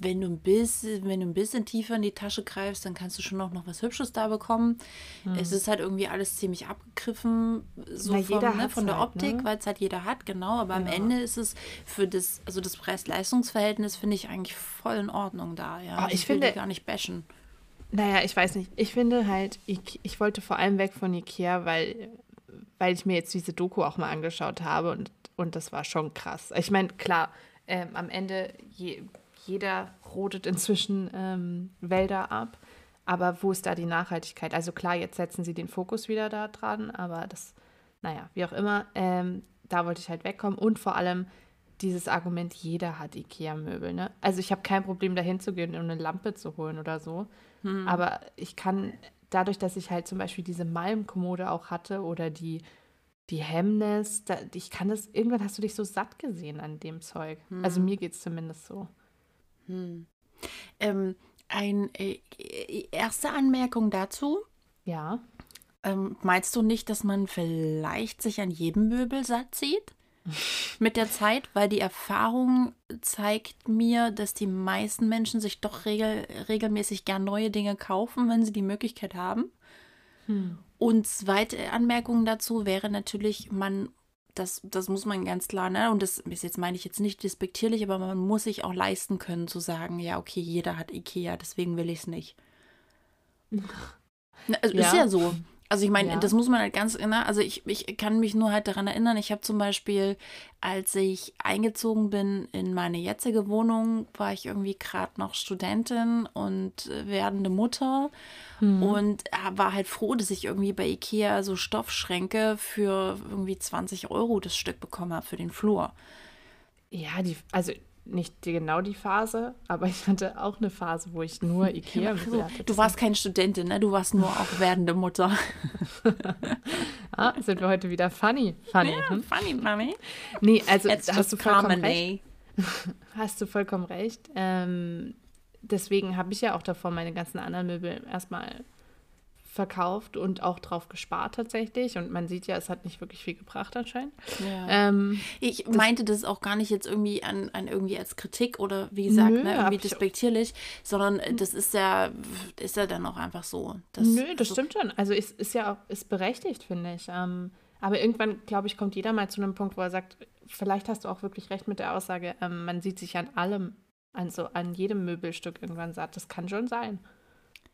wenn du ein bisschen, wenn du ein bisschen tiefer in die Tasche greifst, dann kannst du schon noch, noch was Hübsches da bekommen. Mhm. Es ist halt irgendwie alles ziemlich abgegriffen, so Na, vom, ne, von der halt, Optik, ne? weil es halt jeder hat, genau. Aber ja. am Ende ist es für das, also das Preis-Leistungs-Verhältnis finde ich eigentlich voll in Ordnung da. Ja, oh, ich, ich finde gar nicht bashen. Naja, ich weiß nicht. Ich finde halt, ich, ich wollte vor allem weg von Ikea, weil, weil ich mir jetzt diese Doku auch mal angeschaut habe und, und das war schon krass. Ich meine, klar, ähm, am Ende je, jeder rodet inzwischen ähm, Wälder ab. Aber wo ist da die Nachhaltigkeit? Also klar, jetzt setzen sie den Fokus wieder da dran, aber das, naja, wie auch immer, ähm, da wollte ich halt wegkommen. Und vor allem dieses Argument, jeder hat IKEA-Möbel. Ne? Also ich habe kein Problem, dahin zu gehen und eine Lampe zu holen oder so. Hm. Aber ich kann, dadurch, dass ich halt zum Beispiel diese Malmkommode auch hatte oder die, die Hemnes, da, ich kann das, irgendwann hast du dich so satt gesehen an dem Zeug. Also hm. Also mir geht es zumindest so. Hm. Ähm, eine äh, erste Anmerkung dazu. Ja. Ähm, meinst du nicht, dass man vielleicht sich an jedem Möbel satt sieht? Mit der Zeit, weil die Erfahrung zeigt mir, dass die meisten Menschen sich doch regel, regelmäßig gern neue Dinge kaufen, wenn sie die Möglichkeit haben. Hm. Und zweite Anmerkung dazu wäre natürlich, man das, das muss man ganz klar, ne? Und das ist jetzt meine ich jetzt nicht despektierlich, aber man muss sich auch leisten können zu sagen, ja, okay, jeder hat Ikea, deswegen will ich es nicht. Also ja. Ist ja so. Also ich meine, ja. das muss man halt ganz, ne? also ich, ich kann mich nur halt daran erinnern, ich habe zum Beispiel, als ich eingezogen bin in meine jetzige Wohnung, war ich irgendwie gerade noch Studentin und werdende Mutter mhm. und war halt froh, dass ich irgendwie bei Ikea so Stoffschränke für irgendwie 20 Euro das Stück bekommen habe für den Flur. Ja, die, also nicht genau die Phase, aber ich hatte auch eine Phase, wo ich nur Ikea also, hatte. Du warst keine Studentin, ne? Du warst nur auch werdende Mutter. ah, sind wir heute wieder funny. Funny, ja, hm? funny, funny. Nee, also It's hast du vollkommen recht. Hast du vollkommen recht. Ähm, deswegen habe ich ja auch davor meine ganzen anderen Möbel erstmal verkauft und auch drauf gespart tatsächlich. Und man sieht ja, es hat nicht wirklich viel gebracht anscheinend. Ja. Ähm, ich das meinte das auch gar nicht jetzt irgendwie an, an irgendwie als Kritik oder wie gesagt, nö, ne, irgendwie despektierlich, sondern hm. das ist ja, ist ja dann auch einfach so. Dass, nö, das also, stimmt schon. Also ist, ist ja auch, ist berechtigt, finde ich. Ähm, aber irgendwann, glaube ich, kommt jeder mal zu einem Punkt, wo er sagt, vielleicht hast du auch wirklich recht mit der Aussage, ähm, man sieht sich an allem, also an jedem Möbelstück irgendwann satt. Das kann schon sein.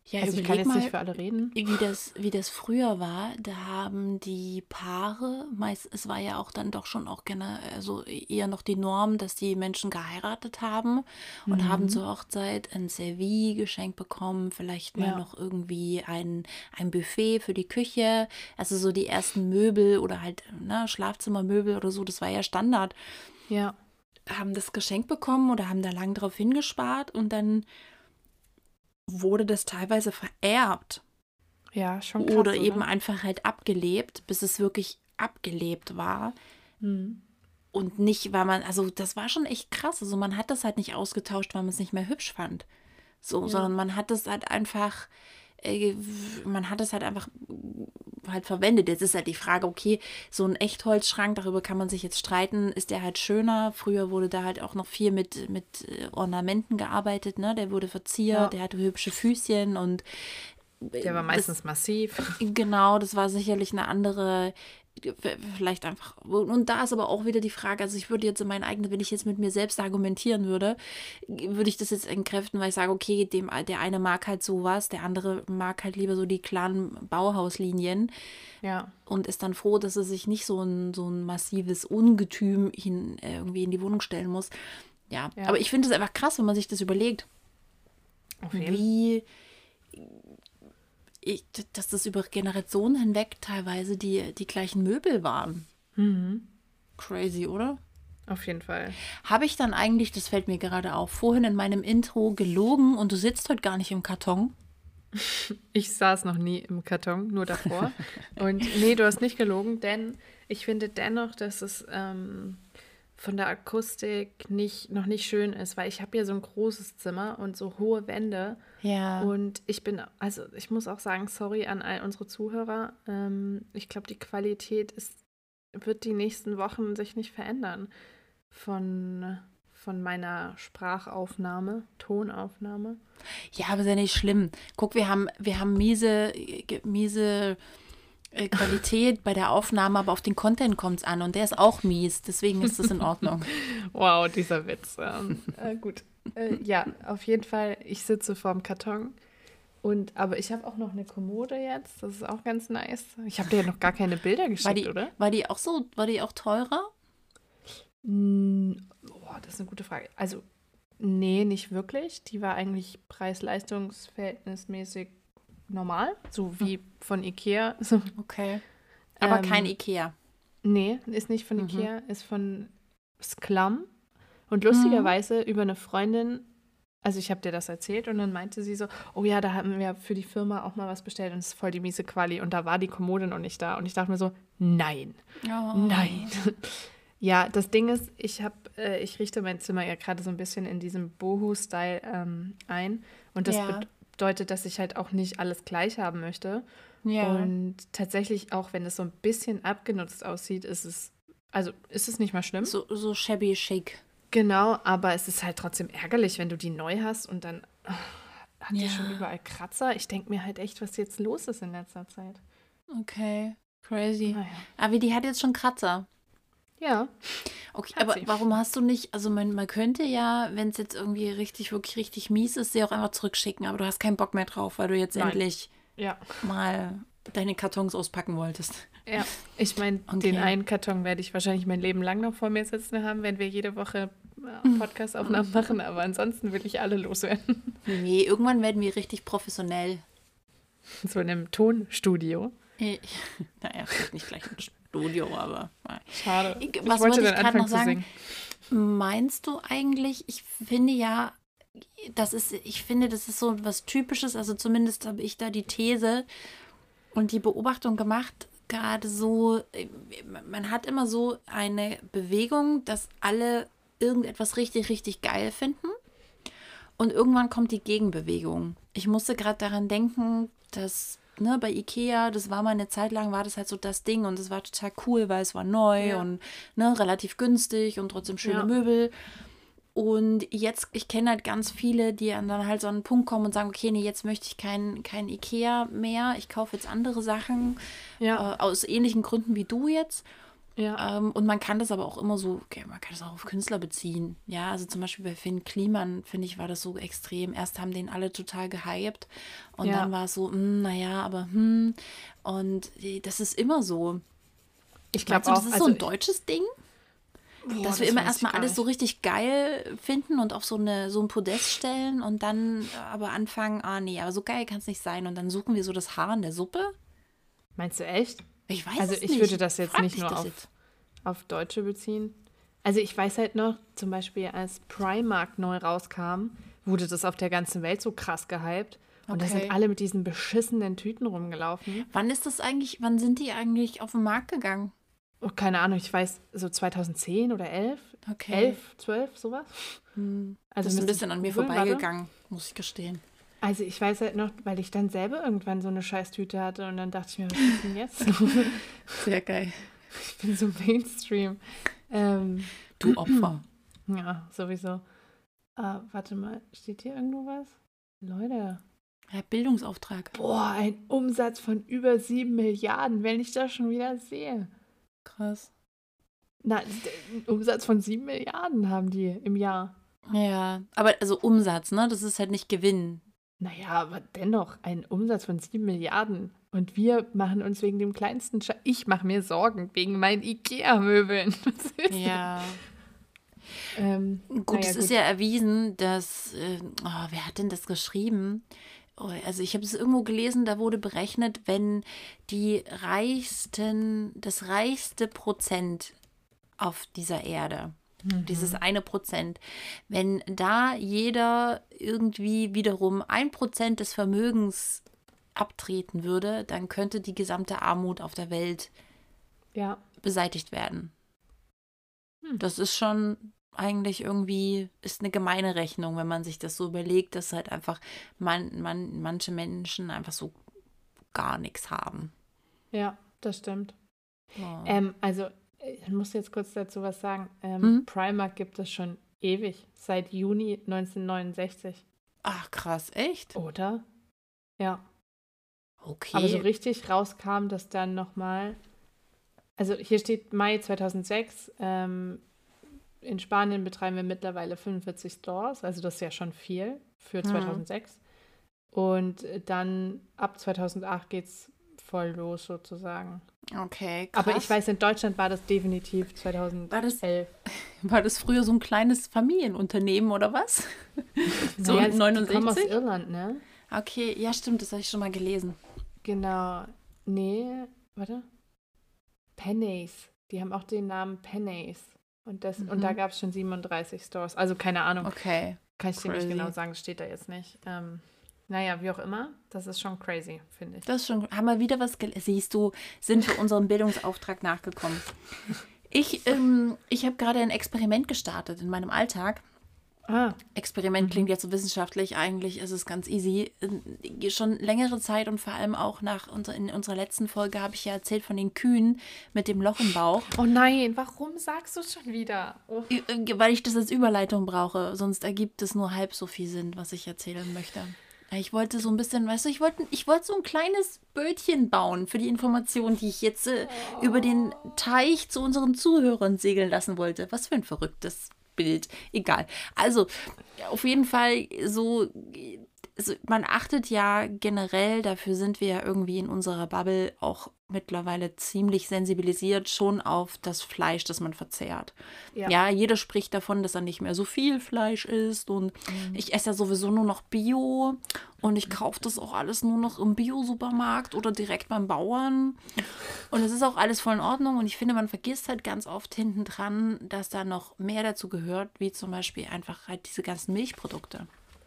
Ja, also ich kann jetzt mal, nicht für alle reden. Wie das, wie das früher war, da haben die Paare, meist, es war ja auch dann doch schon auch gerne, also eher noch die Norm, dass die Menschen geheiratet haben und mhm. haben zur Hochzeit ein Servie geschenkt bekommen, vielleicht mal ja. noch irgendwie ein, ein Buffet für die Küche, also so die ersten Möbel oder halt ne, Schlafzimmermöbel oder so, das war ja Standard. Ja. Haben das geschenkt bekommen oder haben da lang drauf hingespart und dann wurde das teilweise vererbt. Ja, schon krass, Oder eben oder? einfach halt abgelebt, bis es wirklich abgelebt war. Hm. und nicht, weil man, also das war schon echt krass. Also man hat das halt nicht ausgetauscht, weil man es nicht mehr hübsch fand. So, ja. sondern man hat es halt einfach, man hat es halt einfach halt verwendet. Jetzt ist halt die Frage, okay, so ein Echtholzschrank, darüber kann man sich jetzt streiten, ist der halt schöner? Früher wurde da halt auch noch viel mit, mit äh, Ornamenten gearbeitet, ne? Der wurde verziert, ja. der hatte hübsche Füßchen und der war meistens das, massiv. Genau, das war sicherlich eine andere vielleicht einfach. Und da ist aber auch wieder die Frage, also ich würde jetzt in meinen eigenen, wenn ich jetzt mit mir selbst argumentieren würde, würde ich das jetzt entkräften, weil ich sage, okay, dem, der eine mag halt sowas, der andere mag halt lieber so die klaren Bauhauslinien. Ja. Und ist dann froh, dass er sich nicht so ein, so ein massives Ungetüm hin, irgendwie in die Wohnung stellen muss. Ja, ja. aber ich finde es einfach krass, wenn man sich das überlegt. Wie ich, dass das über Generationen hinweg teilweise die, die gleichen Möbel waren. Mhm. Crazy, oder? Auf jeden Fall. Habe ich dann eigentlich, das fällt mir gerade auf, vorhin in meinem Intro gelogen und du sitzt heute gar nicht im Karton? Ich saß noch nie im Karton, nur davor. und nee, du hast nicht gelogen, denn ich finde dennoch, dass es ähm, von der Akustik nicht, noch nicht schön ist, weil ich habe hier so ein großes Zimmer und so hohe Wände. Ja. Und ich bin, also ich muss auch sagen, sorry an all unsere Zuhörer. Ähm, ich glaube, die Qualität ist, wird die nächsten Wochen sich nicht verändern von, von meiner Sprachaufnahme, Tonaufnahme. Ja, aber ist ja nicht schlimm. Guck, wir haben, wir haben miese, miese Qualität bei der Aufnahme, aber auf den Content kommt es an und der ist auch mies, deswegen ist das in Ordnung. wow, dieser Witz. Ähm, äh, gut. Äh, ja, auf jeden Fall, ich sitze vorm Karton. Und, aber ich habe auch noch eine Kommode jetzt, das ist auch ganz nice. Ich habe dir ja noch gar keine Bilder geschickt, war die, oder? War die auch so, war die auch teurer? Mm, oh, das ist eine gute Frage. Also, nee, nicht wirklich. Die war eigentlich preis-leistungsverhältnismäßig normal, so wie von Ikea. Okay. Aber ähm, kein Ikea. Nee, ist nicht von mhm. Ikea, ist von Sklam. Und lustigerweise mhm. über eine Freundin, also ich habe dir das erzählt und dann meinte sie so, oh ja, da haben wir für die Firma auch mal was bestellt und es ist voll die miese Quali und da war die Kommode noch nicht da und ich dachte mir so, nein, oh. nein. ja, das Ding ist, ich habe, äh, ich richte mein Zimmer ja gerade so ein bisschen in diesem Boho-Style ähm, ein und das ja bedeutet, dass ich halt auch nicht alles gleich haben möchte. Ja. Und tatsächlich, auch wenn es so ein bisschen abgenutzt aussieht, ist es, also ist es nicht mal schlimm. So, so shabby chic. Genau, aber es ist halt trotzdem ärgerlich, wenn du die neu hast und dann oh, hat ja. die schon überall Kratzer. Ich denke mir halt echt, was jetzt los ist in letzter Zeit. Okay, crazy. Naja. Aber die hat jetzt schon Kratzer. Ja. Okay, aber warum hast du nicht, also man, man könnte ja, wenn es jetzt irgendwie richtig, wirklich richtig mies ist, sie auch einfach zurückschicken, aber du hast keinen Bock mehr drauf, weil du jetzt Nein. endlich ja. mal deine Kartons auspacken wolltest. Ja, ich meine, okay. den einen Karton werde ich wahrscheinlich mein Leben lang noch vor mir sitzen haben, wenn wir jede Woche äh, Podcast-Aufnahmen machen, aber ansonsten will ich alle loswerden. Nee, irgendwann werden wir richtig professionell. So in einem Tonstudio. Ich, naja, vielleicht nicht gleich ein Studio, aber. Schade. Ich, was ich wollte, ich gerade noch sagen? Meinst du eigentlich, ich finde ja, das ist, ich finde, das ist so was Typisches, also zumindest habe ich da die These und die Beobachtung gemacht, gerade so, man hat immer so eine Bewegung, dass alle irgendetwas richtig, richtig geil finden. Und irgendwann kommt die Gegenbewegung. Ich musste gerade daran denken, dass ne, bei Ikea, das war mal eine Zeit lang, war das halt so das Ding und es war total cool, weil es war neu ja. und ne, relativ günstig und trotzdem schöne ja. Möbel. Und jetzt, ich kenne halt ganz viele, die dann halt so an einen Punkt kommen und sagen, okay, nee, jetzt möchte ich kein, kein Ikea mehr, ich kaufe jetzt andere Sachen ja. äh, aus ähnlichen Gründen wie du jetzt. Ja. Ähm, und man kann das aber auch immer so, okay, man kann das auch auf Künstler beziehen. Ja, also zum Beispiel bei Finn Kliman, finde ich, war das so extrem. Erst haben den alle total gehypt und ja. dann war es so, hm, naja, aber hm. Und das ist immer so. Ich glaube auch. Das ist also so ein deutsches Ding. Boah, dass wir das immer erstmal alles so richtig geil finden und auf so, eine, so ein Podest stellen und dann aber anfangen, ah nee, aber so geil kann es nicht sein. Und dann suchen wir so das Haar in der Suppe. Meinst du echt? Ich weiß also es ich nicht. würde das jetzt Frag nicht nur auf, auf Deutsche beziehen. Also ich weiß halt noch, zum Beispiel als Primark neu rauskam, wurde das auf der ganzen Welt so krass gehypt. Und okay. da sind alle mit diesen beschissenen Tüten rumgelaufen. Wann ist das eigentlich, wann sind die eigentlich auf den Markt gegangen? oh, keine Ahnung, ich weiß, so 2010 oder 11. Okay. 11, 12, sowas. Hm. Also das ist ein bisschen an mir vorbeigegangen, muss ich gestehen. Also ich weiß halt noch, weil ich dann selber irgendwann so eine Scheißtüte hatte und dann dachte ich mir, was ist denn jetzt? Sehr geil. Ich bin so Mainstream. Ähm, du Opfer. Ja, sowieso. Uh, warte mal, steht hier irgendwo was? Leute. Ja, Bildungsauftrag. Boah, ein Umsatz von über sieben Milliarden, wenn ich das schon wieder sehe. Krass. Na, einen Umsatz von sieben Milliarden haben die im Jahr. Ja, aber also Umsatz, ne? Das ist halt nicht Gewinn. Naja, aber dennoch ein Umsatz von sieben Milliarden. Und wir machen uns wegen dem kleinsten Sche Ich mache mir Sorgen wegen meinen IKEA-Möbeln. Ja. Ähm, gut, naja, es ist ja erwiesen, dass, äh, oh, wer hat denn das geschrieben? Oh, also ich habe es irgendwo gelesen, da wurde berechnet, wenn die reichsten, das reichste Prozent auf dieser Erde, mhm. dieses eine Prozent, wenn da jeder irgendwie wiederum ein Prozent des Vermögens abtreten würde, dann könnte die gesamte Armut auf der Welt ja. beseitigt werden. Hm. Das ist schon eigentlich irgendwie, ist eine gemeine Rechnung, wenn man sich das so überlegt, dass halt einfach man, man, manche Menschen einfach so gar nichts haben. Ja, das stimmt. Oh. Ähm, also, ich muss jetzt kurz dazu was sagen. Ähm, hm? Primark gibt es schon ewig, seit Juni 1969. Ach, krass, echt? Oder? Ja. Okay. Aber so richtig rauskam das dann nochmal. Also hier steht Mai 2006. Ähm, in Spanien betreiben wir mittlerweile 45 Stores, also das ist ja schon viel für 2006. Mhm. Und dann ab 2008 geht es voll los sozusagen. Okay, krass. Aber ich weiß, in Deutschland war das definitiv 2011. War das, war das früher so ein kleines Familienunternehmen oder was? so naja, 69? Die aus Irland, ne? Okay, ja stimmt, das habe ich schon mal gelesen. Genau. Nee, warte. Pennies. Die haben auch den Namen Pennies. Und, das, mhm. und da mhm. gab es schon 37 Stores. Also keine Ahnung. Okay. Kann ich dir nicht genau sagen, steht da jetzt nicht. Ähm, naja, wie auch immer, das ist schon crazy, finde ich. Das ist schon, haben wir wieder was Siehst du, sind wir unserem Bildungsauftrag nachgekommen. Ich, ähm, ich habe gerade ein Experiment gestartet in meinem Alltag. Ah. Experiment klingt mhm. jetzt so wissenschaftlich, eigentlich ist es ganz easy. Schon längere Zeit und vor allem auch nach unser, in unserer letzten Folge habe ich ja erzählt von den Kühen mit dem Loch im Bauch. Oh nein, warum sagst du es schon wieder? Oh. Weil ich das als Überleitung brauche, sonst ergibt es nur halb so viel Sinn, was ich erzählen möchte. Ich wollte so ein bisschen, weißt du, ich wollte, ich wollte so ein kleines Bötchen bauen für die Information, die ich jetzt äh, über den Teich zu unseren Zuhörern segeln lassen wollte. Was für ein verrücktes Bild. Egal. Also, auf jeden Fall so also man achtet ja generell, dafür sind wir ja irgendwie in unserer Bubble auch mittlerweile ziemlich sensibilisiert schon auf das Fleisch, das man verzehrt. Ja, ja jeder spricht davon, dass er nicht mehr so viel Fleisch isst und mhm. ich esse ja sowieso nur noch Bio und ich kaufe das auch alles nur noch im Bio-Supermarkt oder direkt beim Bauern und es ist auch alles voll in Ordnung und ich finde, man vergisst halt ganz oft hinten dran, dass da noch mehr dazu gehört, wie zum Beispiel einfach halt diese ganzen Milchprodukte.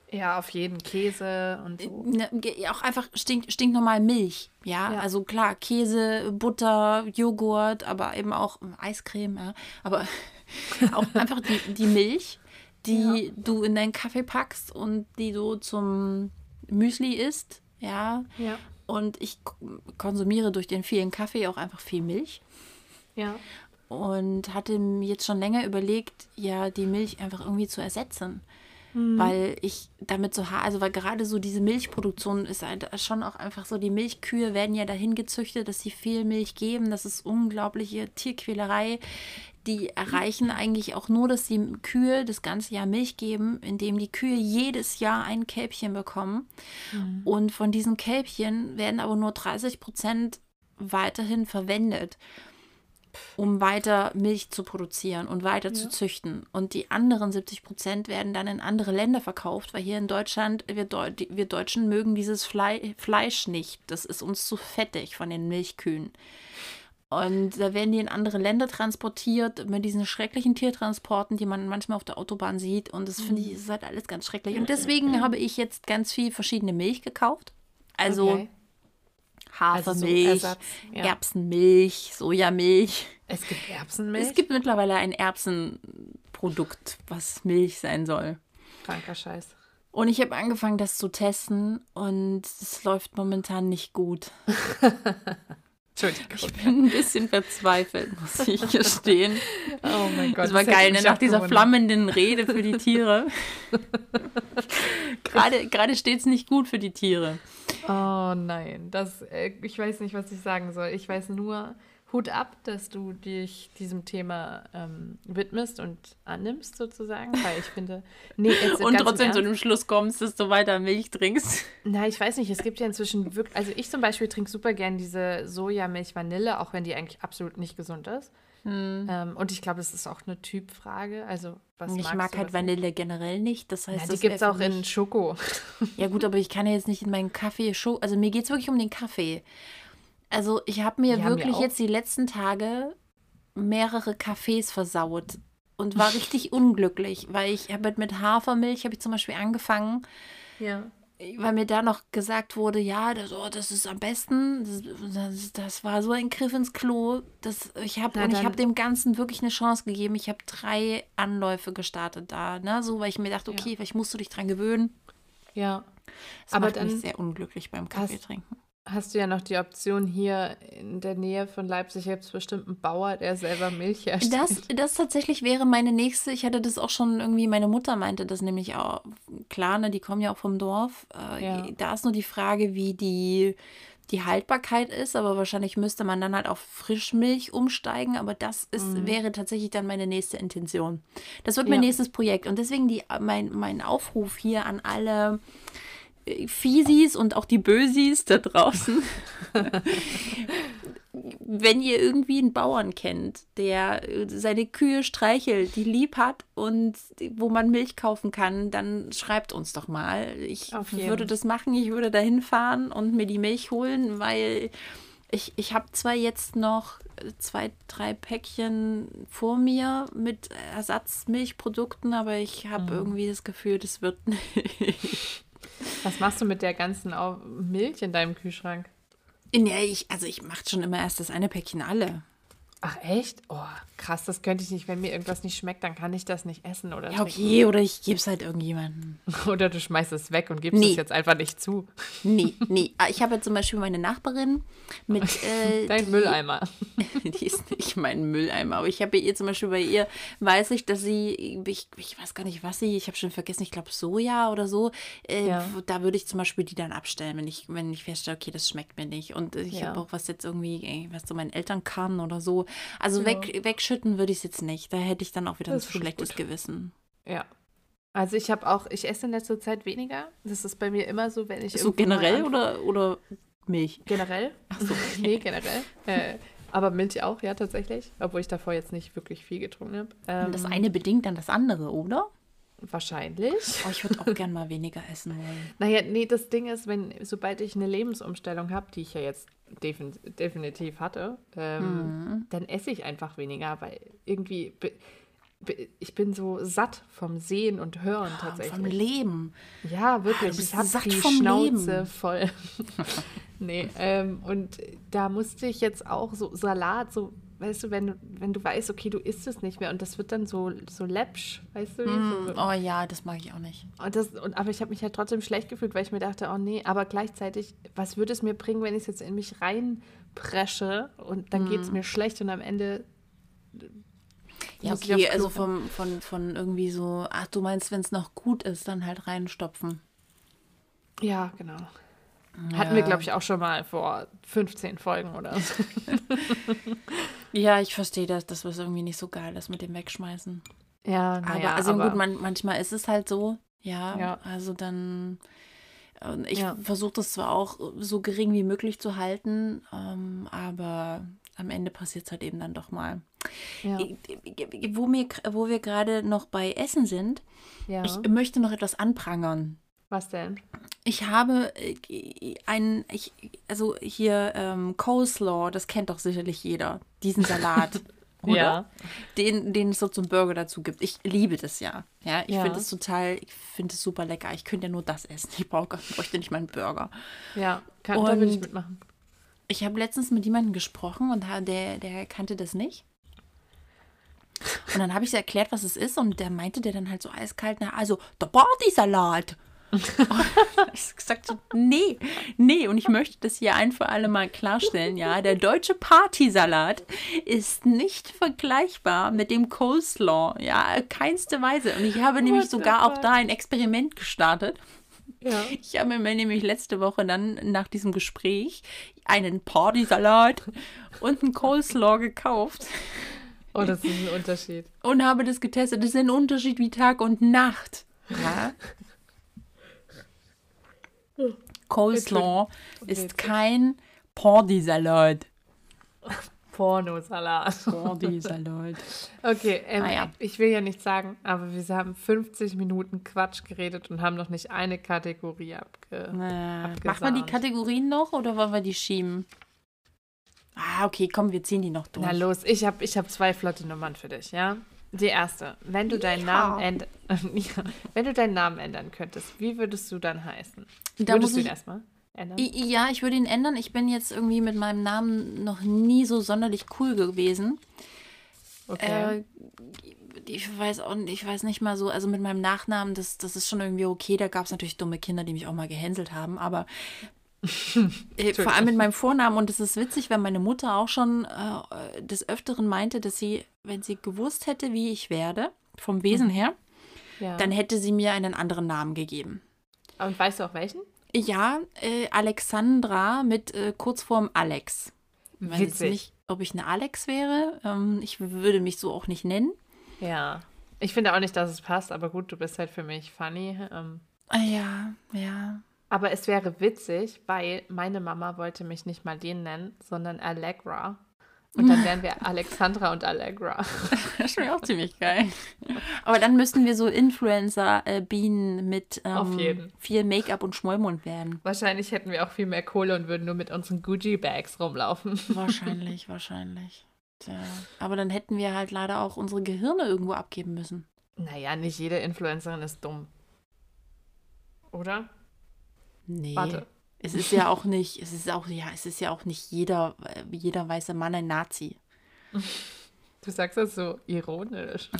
Ja, auf jeden Käse und so. Ne, auch einfach stink, stinknormal Milch. Ja? ja? also klar, Käse, Butter, Joghurt, aber eben auch Eiscreme, ja. Aber auch einfach die, die Milch, die ja. du in deinen Kaffee packst und die du zum Müsli isst. Ja. ja. Und ich konsumiere durch den vielen Kaffee auch einfach viel Milch. Ja. Und hatte jetzt schon länger überlegt, ja, die Milch einfach irgendwie zu ersetzen. Mhm. Weil ich damit so, also weil gerade so diese Milchproduktion ist halt schon auch einfach so, die Milchkühe werden ja dahin gezüchtet, dass sie viel Milch geben. Das ist unglaubliche Tierquälerei. Die erreichen eigentlich auch nur, dass die Kühe das ganze Jahr Milch geben, indem die Kühe jedes Jahr ein Kälbchen bekommen. Mhm. Und von diesen Kälbchen werden aber nur 30 Prozent weiterhin verwendet um weiter Milch zu produzieren und weiter ja. zu züchten. Und die anderen 70 Prozent werden dann in andere Länder verkauft, weil hier in Deutschland, wir, Deu wir Deutschen mögen dieses Fle Fleisch nicht. Das ist uns zu fettig von den Milchkühen. Und da werden die in andere Länder transportiert mit diesen schrecklichen Tiertransporten, die man manchmal auf der Autobahn sieht. Und das finde ich, ist halt alles ganz schrecklich. Und deswegen habe ich jetzt ganz viel verschiedene Milch gekauft. Also okay. Hafermilch, also so ja. Erbsenmilch, Sojamilch. Es gibt Erbsenmilch? Es gibt mittlerweile ein Erbsenprodukt, was Milch sein soll. Kranker Scheiß. Und ich habe angefangen, das zu testen und es läuft momentan nicht gut. Entschuldigung. Ich bin ein bisschen verzweifelt, muss ich gestehen. Oh mein Gott. Das war das geil, ne? nach dieser flammenden Rede für die Tiere. gerade gerade steht es nicht gut für die Tiere. Oh nein, das, äh, ich weiß nicht, was ich sagen soll. Ich weiß nur, Hut ab, dass du dich diesem Thema ähm, widmest und annimmst sozusagen, weil ich finde, nee, jetzt und trotzdem zu dem Schluss kommst, dass du weiter Milch trinkst. Na, ich weiß nicht, es gibt ja inzwischen wirklich, also ich zum Beispiel trinke super gern diese Sojamilch Vanille, auch wenn die eigentlich absolut nicht gesund ist. Hm. Ähm, und ich glaube, das ist auch eine Typfrage. Also, was ich mag halt Vanille generell nicht. Das heißt, ja, die gibt es auch in Schoko. Ja, gut, aber ich kann ja jetzt nicht in meinen Kaffee Schoko. Also, mir geht es wirklich um den Kaffee. Also ich habe mir ja, wirklich mir jetzt die letzten Tage mehrere Kaffees versaut und war richtig unglücklich, weil ich habe mit Hafermilch habe ich zum Beispiel angefangen. Ja. Weil mir da noch gesagt wurde, ja, das, oh, das ist am besten. Das, das, das, war so ein Griff ins Klo. Das, ich habe und ich habe dem Ganzen wirklich eine Chance gegeben. Ich habe drei Anläufe gestartet da, ne? So, weil ich mir dachte, okay, ja. vielleicht musst du dich dran gewöhnen. Ja. Das aber macht dann mich sehr unglücklich beim Kaffee trinken hast du ja noch die Option hier in der Nähe von Leipzig gibt es bestimmt einen Bauer, der selber Milch herstellt. Das, das tatsächlich wäre meine nächste. Ich hatte das auch schon irgendwie, meine Mutter meinte das nämlich auch. Klar, ne, die kommen ja auch vom Dorf. Äh, ja. Da ist nur die Frage, wie die, die Haltbarkeit ist, aber wahrscheinlich müsste man dann halt auf Frischmilch umsteigen. Aber das ist, mhm. wäre tatsächlich dann meine nächste Intention. Das wird mein ja. nächstes Projekt. Und deswegen die, mein, mein Aufruf hier an alle Fiesis und auch die Bösis da draußen. Wenn ihr irgendwie einen Bauern kennt, der seine Kühe streichelt, die lieb hat und wo man Milch kaufen kann, dann schreibt uns doch mal. Ich würde das machen, ich würde da hinfahren und mir die Milch holen, weil ich, ich habe zwar jetzt noch zwei, drei Päckchen vor mir mit Ersatzmilchprodukten, aber ich habe mhm. irgendwie das Gefühl, das wird nicht. Was machst du mit der ganzen Milch in deinem Kühlschrank? Nee, ich, also ich mache schon immer erst das eine Päckchen alle. Ach echt? Oh, krass, das könnte ich nicht. Wenn mir irgendwas nicht schmeckt, dann kann ich das nicht essen oder Ja, okay, oder ich gebe es halt irgendjemandem. oder du schmeißt es weg und gibst nee. es jetzt einfach nicht zu. Nee, nee. Ah, ich habe jetzt zum Beispiel meine Nachbarin mit. Äh, Dein die, Mülleimer. die ist nicht mein Mülleimer, aber ich habe ihr zum Beispiel bei ihr, weiß ich, dass sie, ich, ich weiß gar nicht, was sie, ich habe schon vergessen, ich glaube Soja oder so. Äh, ja. Da würde ich zum Beispiel die dann abstellen, wenn ich, wenn ich feststelle, okay, das schmeckt mir nicht. Und ich ja. habe auch was jetzt irgendwie, was so meinen Eltern kann oder so. Also ja. weg, wegschütten würde ich es jetzt nicht. Da hätte ich dann auch wieder das ein schlechtes gut. Gewissen. Ja. Also ich habe auch, ich esse in letzter Zeit weniger. Das ist bei mir immer so, wenn ich. So generell oder, oder Milch? Generell. Ach so. nee, generell. Äh, aber Milch auch, ja, tatsächlich. Obwohl ich davor jetzt nicht wirklich viel getrunken habe. Ähm, das eine bedingt dann das andere, oder? Wahrscheinlich. Oh, ich würde auch gern mal weniger essen wollen. Naja, nee, das Ding ist, wenn, sobald ich eine Lebensumstellung habe, die ich ja jetzt defin definitiv hatte, ähm, mhm. dann esse ich einfach weniger, weil irgendwie ich bin so satt vom Sehen und Hören ja, tatsächlich. Vom Leben. Ja, wirklich. Ah, ich habe die Schnauze Leben. voll. nee, ähm, und da musste ich jetzt auch so Salat, so weißt du, wenn du, wenn du weißt, okay, du isst es nicht mehr und das wird dann so, so läppsch, weißt du? Mm, so. Oh ja, das mag ich auch nicht. Und das, und, aber ich habe mich halt trotzdem schlecht gefühlt, weil ich mir dachte, oh nee, aber gleichzeitig, was würde es mir bringen, wenn ich es jetzt in mich reinpresche und dann mm. geht es mir schlecht und am Ende. Ja, okay, also vom, von, von irgendwie so, ach, du meinst, wenn es noch gut ist, dann halt reinstopfen. Ja, genau. Ja. Hatten wir, glaube ich, auch schon mal vor 15 Folgen oder so. ja, ich verstehe das, dass das irgendwie nicht so geil ist mit dem Wegschmeißen. Ja, aber ja, also aber gut, man, manchmal ist es halt so, ja, ja. also dann ich ja. versuche das zwar auch so gering wie möglich zu halten, ähm, aber am Ende passiert es halt eben dann doch mal. Ja. Wo, mir, wo wir gerade noch bei Essen sind, ja. ich möchte noch etwas anprangern. Was denn? Ich habe äh, einen, ich, also hier ähm, Coleslaw, das kennt doch sicherlich jeder, diesen Salat. oder? Ja. Den, den es so zum Burger dazu gibt. Ich liebe das ja. Ja, ich ja. finde es total, ich finde es super lecker. Ich könnte ja nur das essen. Ich brauche, bräuchte nicht mal einen Burger. Ja, kann, Und, da will ich mitmachen. Ich habe letztens mit jemandem gesprochen und der, der kannte das nicht. Und dann habe ich erklärt, was es ist und der meinte der dann halt so eiskalt, na, also der Partysalat. ich gesagt nee, nee, und ich möchte das hier ein für alle mal klarstellen, ja, der deutsche Partysalat ist nicht vergleichbar mit dem Coleslaw, ja, keinste Weise. Und ich habe nämlich sogar auch da ein Experiment gestartet. Ja. Ich habe mir nämlich letzte Woche dann nach diesem Gespräch einen Partysalat und einen Coleslaw gekauft. Oh, das ist ein Unterschied. Und habe das getestet. Das ist ein Unterschied wie Tag und Nacht. Ja. Coleslaw ist kein Partysalat. Pornosalat. Pornosalat. okay, ähm, ah, ja. ich will ja nichts sagen, aber wir haben 50 Minuten Quatsch geredet und haben noch nicht eine Kategorie abge naja. Machen wir die Kategorien noch oder wollen wir die schieben? Ah, okay, komm, wir ziehen die noch durch. Na los, ich habe ich hab zwei flotte Nummern für dich, ja? Die erste, wenn du deinen ja. Namen ändern, wenn du deinen Namen ändern könntest, wie würdest du dann heißen? Da würdest du ihn erstmal ändern? Ja, ich würde ihn ändern. Ich bin jetzt irgendwie mit meinem Namen noch nie so sonderlich cool gewesen. Okay. Äh, ich weiß auch, ich weiß nicht mal so, also mit meinem Nachnamen, das, das ist schon irgendwie okay. Da gab es natürlich dumme Kinder, die mich auch mal gehänselt haben, aber äh, Vor allem mit meinem Vornamen. Und es ist witzig, wenn meine Mutter auch schon äh, des Öfteren meinte, dass sie, wenn sie gewusst hätte, wie ich werde, vom Wesen mhm. her, ja. dann hätte sie mir einen anderen Namen gegeben. Und weißt du auch welchen? Ja, äh, Alexandra mit äh, Kurzform Alex. Ich weiß jetzt nicht, ob ich eine Alex wäre. Ähm, ich würde mich so auch nicht nennen. Ja. Ich finde auch nicht, dass es passt, aber gut, du bist halt für mich funny. Ähm. Ah, ja, ja. Aber es wäre witzig, weil meine Mama wollte mich nicht mal den nennen, sondern Allegra. Und dann wären wir Alexandra und Allegra. Das wäre auch ziemlich geil. Aber dann müssten wir so Influencer-Bienen mit ähm, viel Make-up und Schmollmund werden. Wahrscheinlich hätten wir auch viel mehr Kohle und würden nur mit unseren Gucci-Bags rumlaufen. Wahrscheinlich, wahrscheinlich. Tja. Aber dann hätten wir halt leider auch unsere Gehirne irgendwo abgeben müssen. Naja, nicht jede Influencerin ist dumm. Oder? Nee. Warte. Es ist ja auch nicht, es ist auch, ja, es ist ja auch nicht jeder, jeder weiße Mann ein Nazi. Du sagst das so ironisch.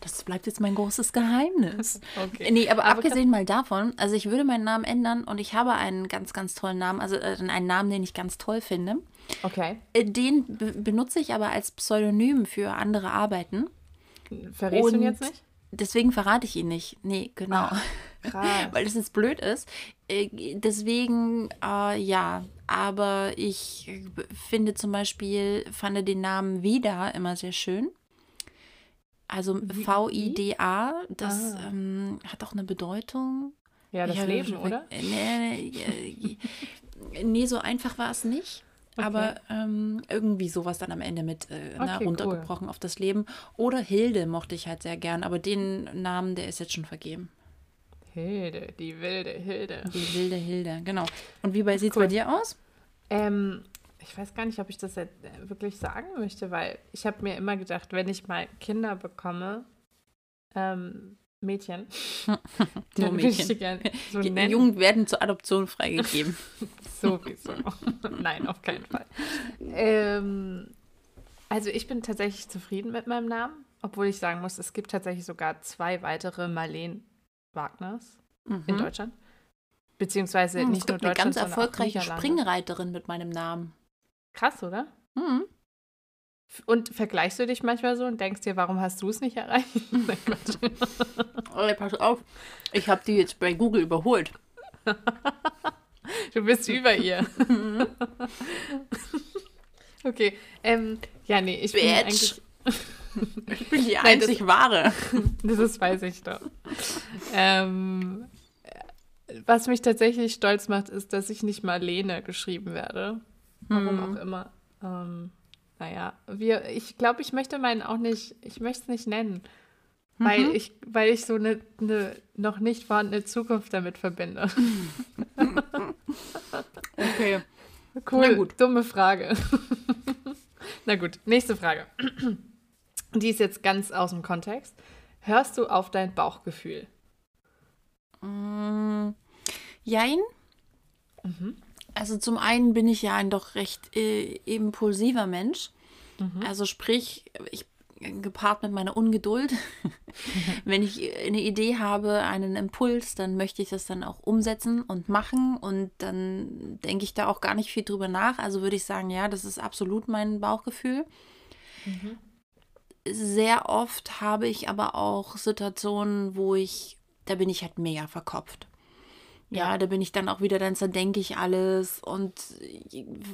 Das bleibt jetzt mein großes Geheimnis. Okay. Nee, aber, aber abgesehen mal davon, also ich würde meinen Namen ändern und ich habe einen ganz, ganz tollen Namen, also äh, einen Namen, den ich ganz toll finde. Okay. Äh, den be benutze ich aber als Pseudonym für andere Arbeiten. Verrätst du ihn jetzt nicht? Deswegen verrate ich ihn nicht. Nee, genau. Ach. Weil es jetzt blöd ist. Äh, deswegen, äh, ja. Aber ich finde zum Beispiel, fand den Namen Vida immer sehr schön. Also V-I-D-A, das ah. ähm, hat auch eine Bedeutung. Ja, das ja, Leben, oder? Nee, nee, nee, so einfach war es nicht. Okay. Aber ähm, irgendwie sowas dann am Ende mit äh, okay, na, runtergebrochen cool. auf das Leben. Oder Hilde mochte ich halt sehr gern, aber den Namen, der ist jetzt schon vergeben. Hilde, die wilde Hilde. Die wilde Hilde, genau. Und wie sieht es cool. bei dir aus? Ähm, ich weiß gar nicht, ob ich das jetzt wirklich sagen möchte, weil ich habe mir immer gedacht, wenn ich mal Kinder bekomme, ähm, Mädchen, Nur Mädchen. Gern so Die nennen. Jungen werden zur Adoption freigegeben. Sowieso. Nein, auf keinen Fall. Ähm, also ich bin tatsächlich zufrieden mit meinem Namen, obwohl ich sagen muss, es gibt tatsächlich sogar zwei weitere Marleen Wagners mhm. in Deutschland. Beziehungsweise mhm, nicht nur Deutschland, eine ganz erfolgreiche Springreiterin mit meinem Namen. Krass, oder? Mhm. Und vergleichst du dich manchmal so und denkst dir, warum hast du es nicht erreicht? oh, pass auf, ich habe die jetzt bei Google überholt. du bist über ihr. Okay, ähm, ja, nee, ich Bitch. bin eigentlich... Ich bin die Nein, einzig das, wahre. Das ist, weiß ich doch. Ähm, was mich tatsächlich stolz macht, ist, dass ich nicht Marlene geschrieben werde. Warum hm. auch immer. Ähm, naja, wir, ich glaube, ich möchte meinen auch nicht, ich möchte es nicht nennen. Mhm. Weil, ich, weil ich so eine, eine noch nicht vorhandene Zukunft damit verbinde. okay. Cool, Na gut. dumme Frage. Na gut, nächste Frage. Die ist jetzt ganz aus dem Kontext. Hörst du auf dein Bauchgefühl? Mm, jein. Mhm. Also zum einen bin ich ja ein doch recht äh, impulsiver Mensch. Mhm. Also sprich, ich gepaart mit meiner Ungeduld. Wenn ich eine Idee habe, einen Impuls, dann möchte ich das dann auch umsetzen und machen und dann denke ich da auch gar nicht viel drüber nach. Also würde ich sagen, ja, das ist absolut mein Bauchgefühl. Mhm. Sehr oft habe ich aber auch Situationen, wo ich, da bin ich halt mega verkopft. Ja, ja, da bin ich dann auch wieder, dann zerdenke ich alles und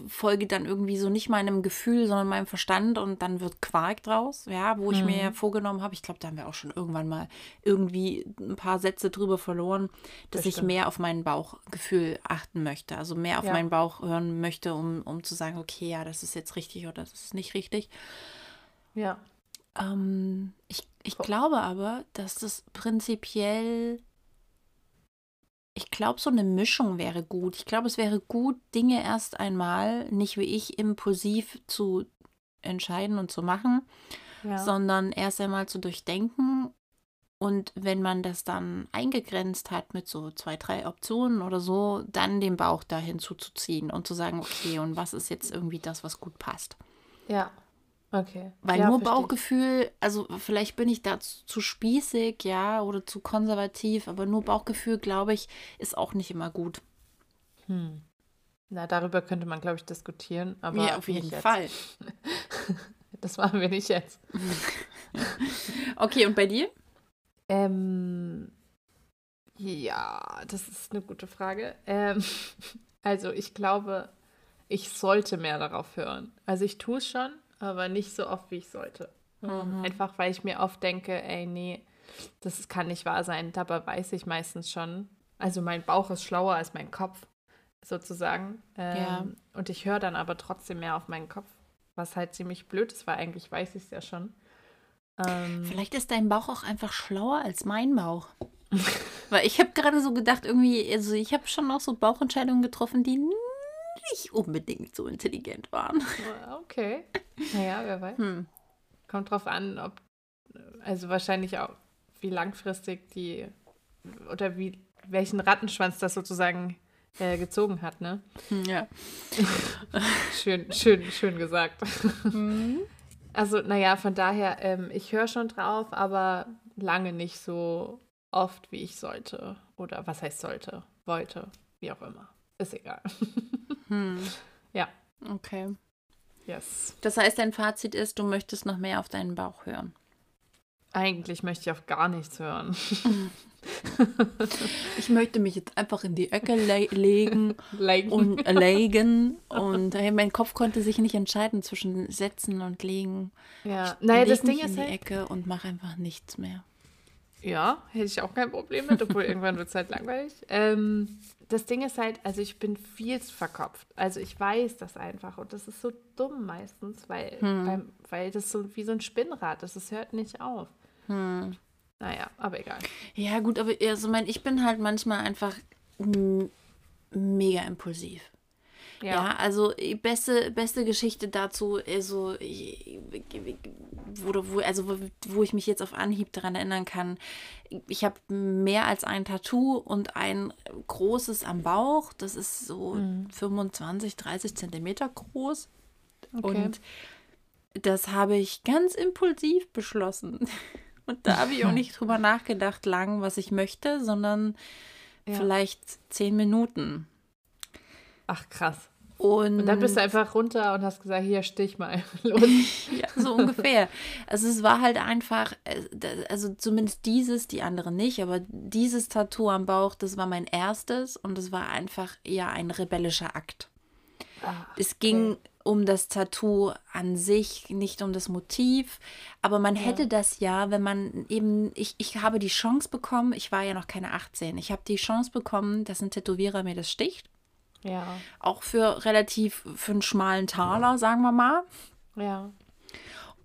folge dann irgendwie so nicht meinem Gefühl, sondern meinem Verstand und dann wird Quark draus, ja, wo ich mhm. mir vorgenommen habe, ich glaube, da haben wir auch schon irgendwann mal irgendwie ein paar Sätze drüber verloren, dass das ich mehr auf mein Bauchgefühl achten möchte, also mehr auf ja. meinen Bauch hören möchte, um, um zu sagen, okay, ja, das ist jetzt richtig oder das ist nicht richtig. Ja. Ähm, ich ich glaube aber, dass das prinzipiell ich glaube, so eine Mischung wäre gut. Ich glaube, es wäre gut, Dinge erst einmal nicht wie ich impulsiv zu entscheiden und zu machen, ja. sondern erst einmal zu durchdenken. Und wenn man das dann eingegrenzt hat mit so zwei, drei Optionen oder so, dann den Bauch da hinzuzuziehen und zu sagen, okay, und was ist jetzt irgendwie das, was gut passt? Ja. Okay. Weil ja, nur Bauchgefühl, also vielleicht bin ich da zu, zu, spießig, ja, oder zu konservativ, aber nur Bauchgefühl, glaube ich, ist auch nicht immer gut. Hm. Na, darüber könnte man, glaube ich, diskutieren, aber. Ja, auf jeden Fall. das machen wir nicht jetzt. okay, und bei dir? Ähm, ja, das ist eine gute Frage. Ähm, also, ich glaube, ich sollte mehr darauf hören. Also, ich tue es schon, aber nicht so oft, wie ich sollte. Mhm. Einfach, weil ich mir oft denke, ey, nee, das kann nicht wahr sein. Dabei weiß ich meistens schon. Also mein Bauch ist schlauer als mein Kopf, sozusagen. Ähm, ja. Und ich höre dann aber trotzdem mehr auf meinen Kopf, was halt ziemlich blöd ist, weil eigentlich weiß ich es ja schon. Ähm, Vielleicht ist dein Bauch auch einfach schlauer als mein Bauch. weil ich habe gerade so gedacht, irgendwie, also ich habe schon auch so Bauchentscheidungen getroffen, die nicht unbedingt so intelligent waren. Okay. Naja, wer weiß. Hm. Kommt drauf an, ob, also wahrscheinlich auch, wie langfristig die, oder wie, welchen Rattenschwanz das sozusagen äh, gezogen hat, ne? Hm, ja. schön, schön, schön gesagt. Mhm. Also, naja, von daher, ähm, ich höre schon drauf, aber lange nicht so oft, wie ich sollte. Oder was heißt sollte, wollte, wie auch immer. Ist egal. Hm. Ja. Okay. Yes. Das heißt, dein Fazit ist, du möchtest noch mehr auf deinen Bauch hören. Eigentlich möchte ich auf gar nichts hören. ich möchte mich jetzt einfach in die Ecke le legen und äh, legen und äh, mein Kopf konnte sich nicht entscheiden zwischen setzen und legen. Ja, ich naja, das Ding ist in die halt Ecke und mache einfach nichts mehr. Ja, hätte ich auch kein Problem mit, obwohl irgendwann wird es halt langweilig. Ähm, das Ding ist halt, also ich bin viel zu verkopft. Also ich weiß das einfach und das ist so dumm meistens, weil, hm. weil, weil das so wie so ein Spinnrad ist. Es hört nicht auf. Hm. Naja, aber egal. Ja, gut, aber also mein, ich bin halt manchmal einfach mega impulsiv. Ja. ja, also beste, beste Geschichte dazu, also, wo, wo, also, wo, wo ich mich jetzt auf Anhieb daran erinnern kann, ich habe mehr als ein Tattoo und ein großes am Bauch. Das ist so mhm. 25, 30 Zentimeter groß. Okay. Und das habe ich ganz impulsiv beschlossen. Und da habe ich auch nicht drüber nachgedacht, lang, was ich möchte, sondern ja. vielleicht zehn Minuten. Ach, krass. Und, und, dann bist du einfach runter und hast gesagt, hier stich mal los. ja, so ungefähr. Also es war halt einfach, äh, also zumindest dieses, die anderen nicht, aber dieses Tattoo am Bauch, das war mein erstes und es war einfach ja ein rebellischer Akt. Ach, es ging okay. um das Tattoo an sich, nicht um das Motiv, aber man ja. hätte das ja, wenn man eben, ich, ich habe die Chance bekommen, ich war ja noch keine 18, ich habe die Chance bekommen, dass ein Tätowierer mir das sticht ja. Auch für relativ, für einen schmalen Taler, sagen wir mal. Ja.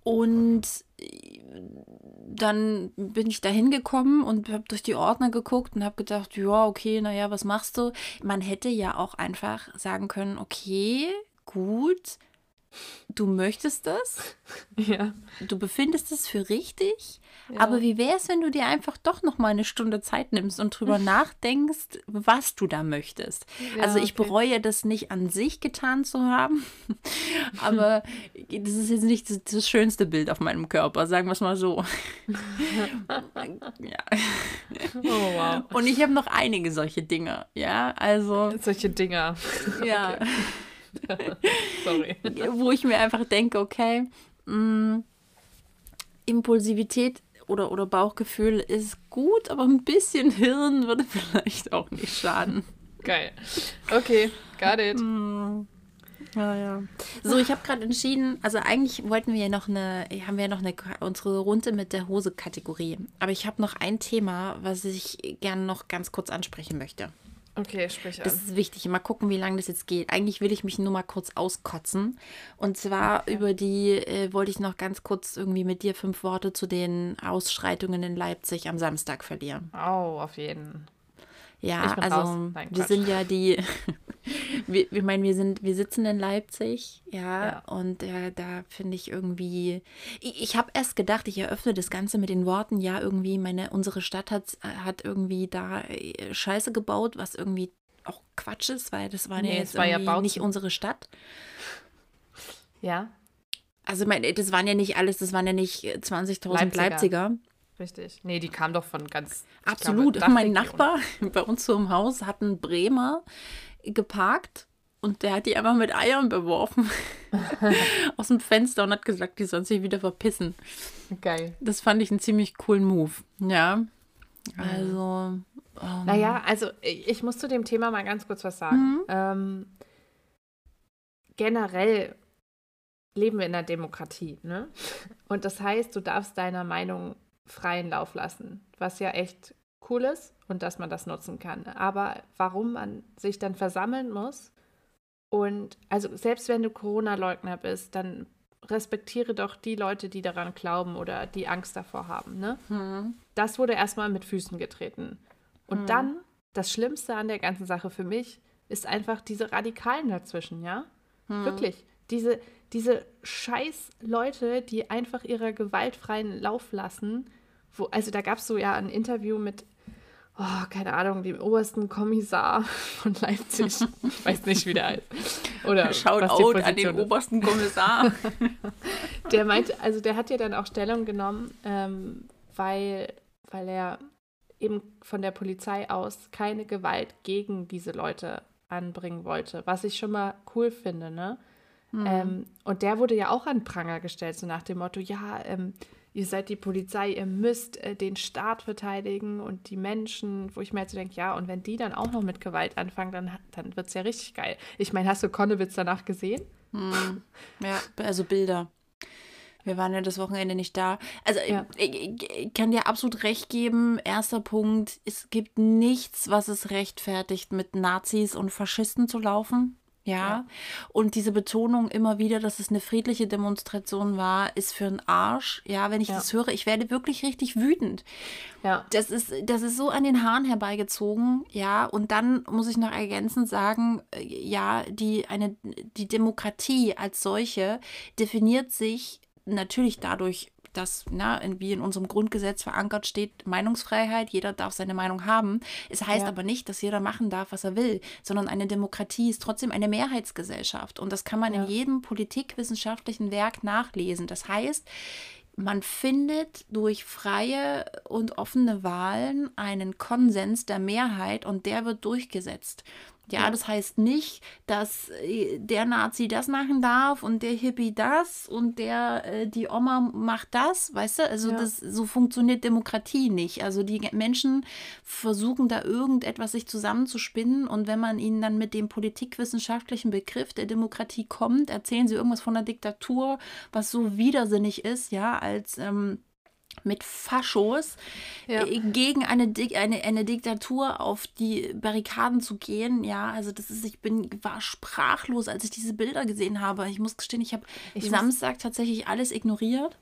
Und dann bin ich da hingekommen und habe durch die Ordner geguckt und habe gedacht, ja, okay, naja, was machst du? Man hätte ja auch einfach sagen können, okay, gut, du möchtest das. Ja. Du befindest es für richtig. Ja. Aber wie wäre es, wenn du dir einfach doch noch mal eine Stunde Zeit nimmst und drüber nachdenkst, was du da möchtest? Ja, also ich okay. bereue das nicht an sich getan zu haben, aber das ist jetzt nicht das, das, schönste Bild auf meinem Körper, sagen wir es mal so. ja. Oh, wow. Und ich habe noch einige solche Dinge, ja, also. Solche Dinger. Ja. Sorry. Wo ich mir einfach denke, okay, mh, mm, Impulsivität oder, oder Bauchgefühl ist gut, aber ein bisschen Hirn würde vielleicht auch nicht schaden. Geil. Okay, got it. Mm. Ja, ja. So, ich habe gerade entschieden, also eigentlich wollten wir ja noch eine, haben wir ja noch eine, unsere Runde mit der Hose-Kategorie. Aber ich habe noch ein Thema, was ich gerne noch ganz kurz ansprechen möchte. Okay, sprich an. Das ist wichtig. Mal gucken, wie lange das jetzt geht. Eigentlich will ich mich nur mal kurz auskotzen. Und zwar okay. über die, äh, wollte ich noch ganz kurz irgendwie mit dir fünf Worte zu den Ausschreitungen in Leipzig am Samstag verlieren. Oh, auf jeden. Ja, also Nein, wir sind ja die, wir, ich meine, wir sind, wir sitzen in Leipzig, ja, ja. und äh, da finde ich irgendwie, ich, ich habe erst gedacht, ich eröffne das Ganze mit den Worten, ja, irgendwie, meine, unsere Stadt hat, hat irgendwie da äh, Scheiße gebaut, was irgendwie auch Quatsch ist, weil das war nee, ja jetzt war ja nicht unsere Stadt. Ja. Also, meine, das waren ja nicht alles, das waren ja nicht 20.000 Leipziger. Leipziger. Richtig. Nee, die kam doch von ganz. Absolut. Glaube, mein Nachbar bei uns so im Haus hat einen Bremer geparkt und der hat die einfach mit Eiern beworfen aus dem Fenster und hat gesagt, die sollen sich wieder verpissen. Geil. Das fand ich einen ziemlich coolen Move. Ja. Also. Um. Naja, also ich muss zu dem Thema mal ganz kurz was sagen. Mhm. Ähm, generell leben wir in einer Demokratie, ne? Und das heißt, du darfst deiner Meinung freien Lauf lassen, was ja echt cool ist und dass man das nutzen kann. Aber warum man sich dann versammeln muss und also selbst wenn du Corona-Leugner bist, dann respektiere doch die Leute, die daran glauben oder die Angst davor haben. Ne? Hm. Das wurde erstmal mit Füßen getreten. Und hm. dann, das Schlimmste an der ganzen Sache für mich, ist einfach diese Radikalen dazwischen, ja? Hm. Wirklich. Diese, diese scheiß Leute, die einfach ihrer gewaltfreien Lauf lassen wo, also da gab es so ja ein Interview mit, oh, keine Ahnung, dem obersten Kommissar von Leipzig. Ich weiß nicht, wie der heißt. Oder Schaut out an den obersten Kommissar. der meinte, also der hat ja dann auch Stellung genommen, ähm, weil, weil er eben von der Polizei aus keine Gewalt gegen diese Leute anbringen wollte, was ich schon mal cool finde, ne? Mhm. Ähm, und der wurde ja auch an Pranger gestellt, so nach dem Motto, ja, ähm, ihr seid die Polizei, ihr müsst äh, den Staat verteidigen und die Menschen, wo ich mir jetzt so denke, ja, und wenn die dann auch noch mit Gewalt anfangen, dann, dann wird es ja richtig geil. Ich meine, hast du Konnewitz danach gesehen? Hm. Ja, also Bilder. Wir waren ja das Wochenende nicht da. Also ja. ich, ich, kann dir absolut recht geben. Erster Punkt, es gibt nichts, was es rechtfertigt, mit Nazis und Faschisten zu laufen. Ja? ja. Und diese Betonung immer wieder, dass es eine friedliche Demonstration war, ist für einen Arsch. Ja, wenn ich ja. das höre, ich werde wirklich richtig wütend. Ja. Das ist, das ist so an den Haaren herbeigezogen. Ja, und dann muss ich noch ergänzend sagen, äh, ja, die, eine, die Demokratie als solche definiert sich natürlich dadurch dass, na, wie in unserem Grundgesetz verankert steht, Meinungsfreiheit, jeder darf seine Meinung haben. Es heißt ja. aber nicht, dass jeder machen darf, was er will, sondern eine Demokratie ist trotzdem eine Mehrheitsgesellschaft. Und das kann man ja. in jedem politikwissenschaftlichen Werk nachlesen. Das heißt, man findet durch freie und offene Wahlen einen Konsens der Mehrheit und der wird durchgesetzt. Ja, das heißt nicht, dass äh, der Nazi das machen darf und der Hippie das und der äh, die Oma macht das, weißt du? Also ja. das so funktioniert Demokratie nicht. Also die Menschen versuchen da irgendetwas sich zusammenzuspinnen und wenn man ihnen dann mit dem politikwissenschaftlichen Begriff der Demokratie kommt, erzählen sie irgendwas von der Diktatur, was so widersinnig ist, ja, als ähm, mit Faschos ja. Äh, gegen eine, eine, eine Diktatur auf die Barrikaden zu gehen. Ja, also das ist, ich bin, war sprachlos, als ich diese Bilder gesehen habe. Ich muss gestehen, ich habe Samstag tatsächlich alles ignoriert.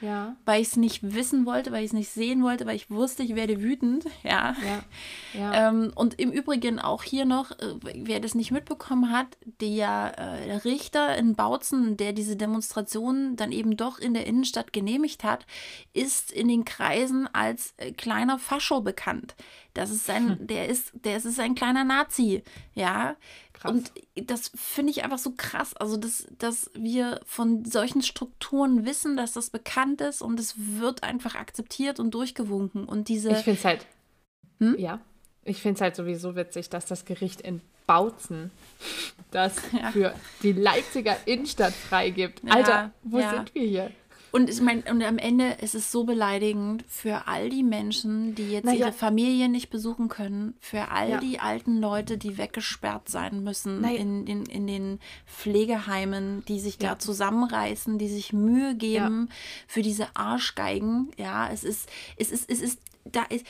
Ja. weil ich es nicht wissen wollte, weil ich es nicht sehen wollte, weil ich wusste, ich werde wütend. Ja. ja. ja. Ähm, und im Übrigen auch hier noch, äh, wer das nicht mitbekommen hat, der, äh, der Richter in Bautzen, der diese Demonstration dann eben doch in der Innenstadt genehmigt hat, ist in den Kreisen als äh, kleiner Fascho bekannt. Das ist ein, hm. der ist, der ist ein kleiner Nazi, ja. Krass. Und das finde ich einfach so krass. Also, dass, dass wir von solchen Strukturen wissen, dass das bekannt ist und es wird einfach akzeptiert und durchgewunken. Und diese. Ich finde es halt. Hm? Ja. Ich finde es halt sowieso witzig, dass das Gericht in Bautzen das ja. für die Leipziger Innenstadt freigibt. Ja, Alter, wo ja. sind wir hier? Und ich meine, und am Ende ist es so beleidigend für all die Menschen, die jetzt naja. ihre Familie nicht besuchen können, für all ja. die alten Leute, die weggesperrt sein müssen naja. in, in, in den Pflegeheimen, die sich ja. da zusammenreißen, die sich Mühe geben ja. für diese Arschgeigen. Ja, es ist, es ist, es ist, da ist,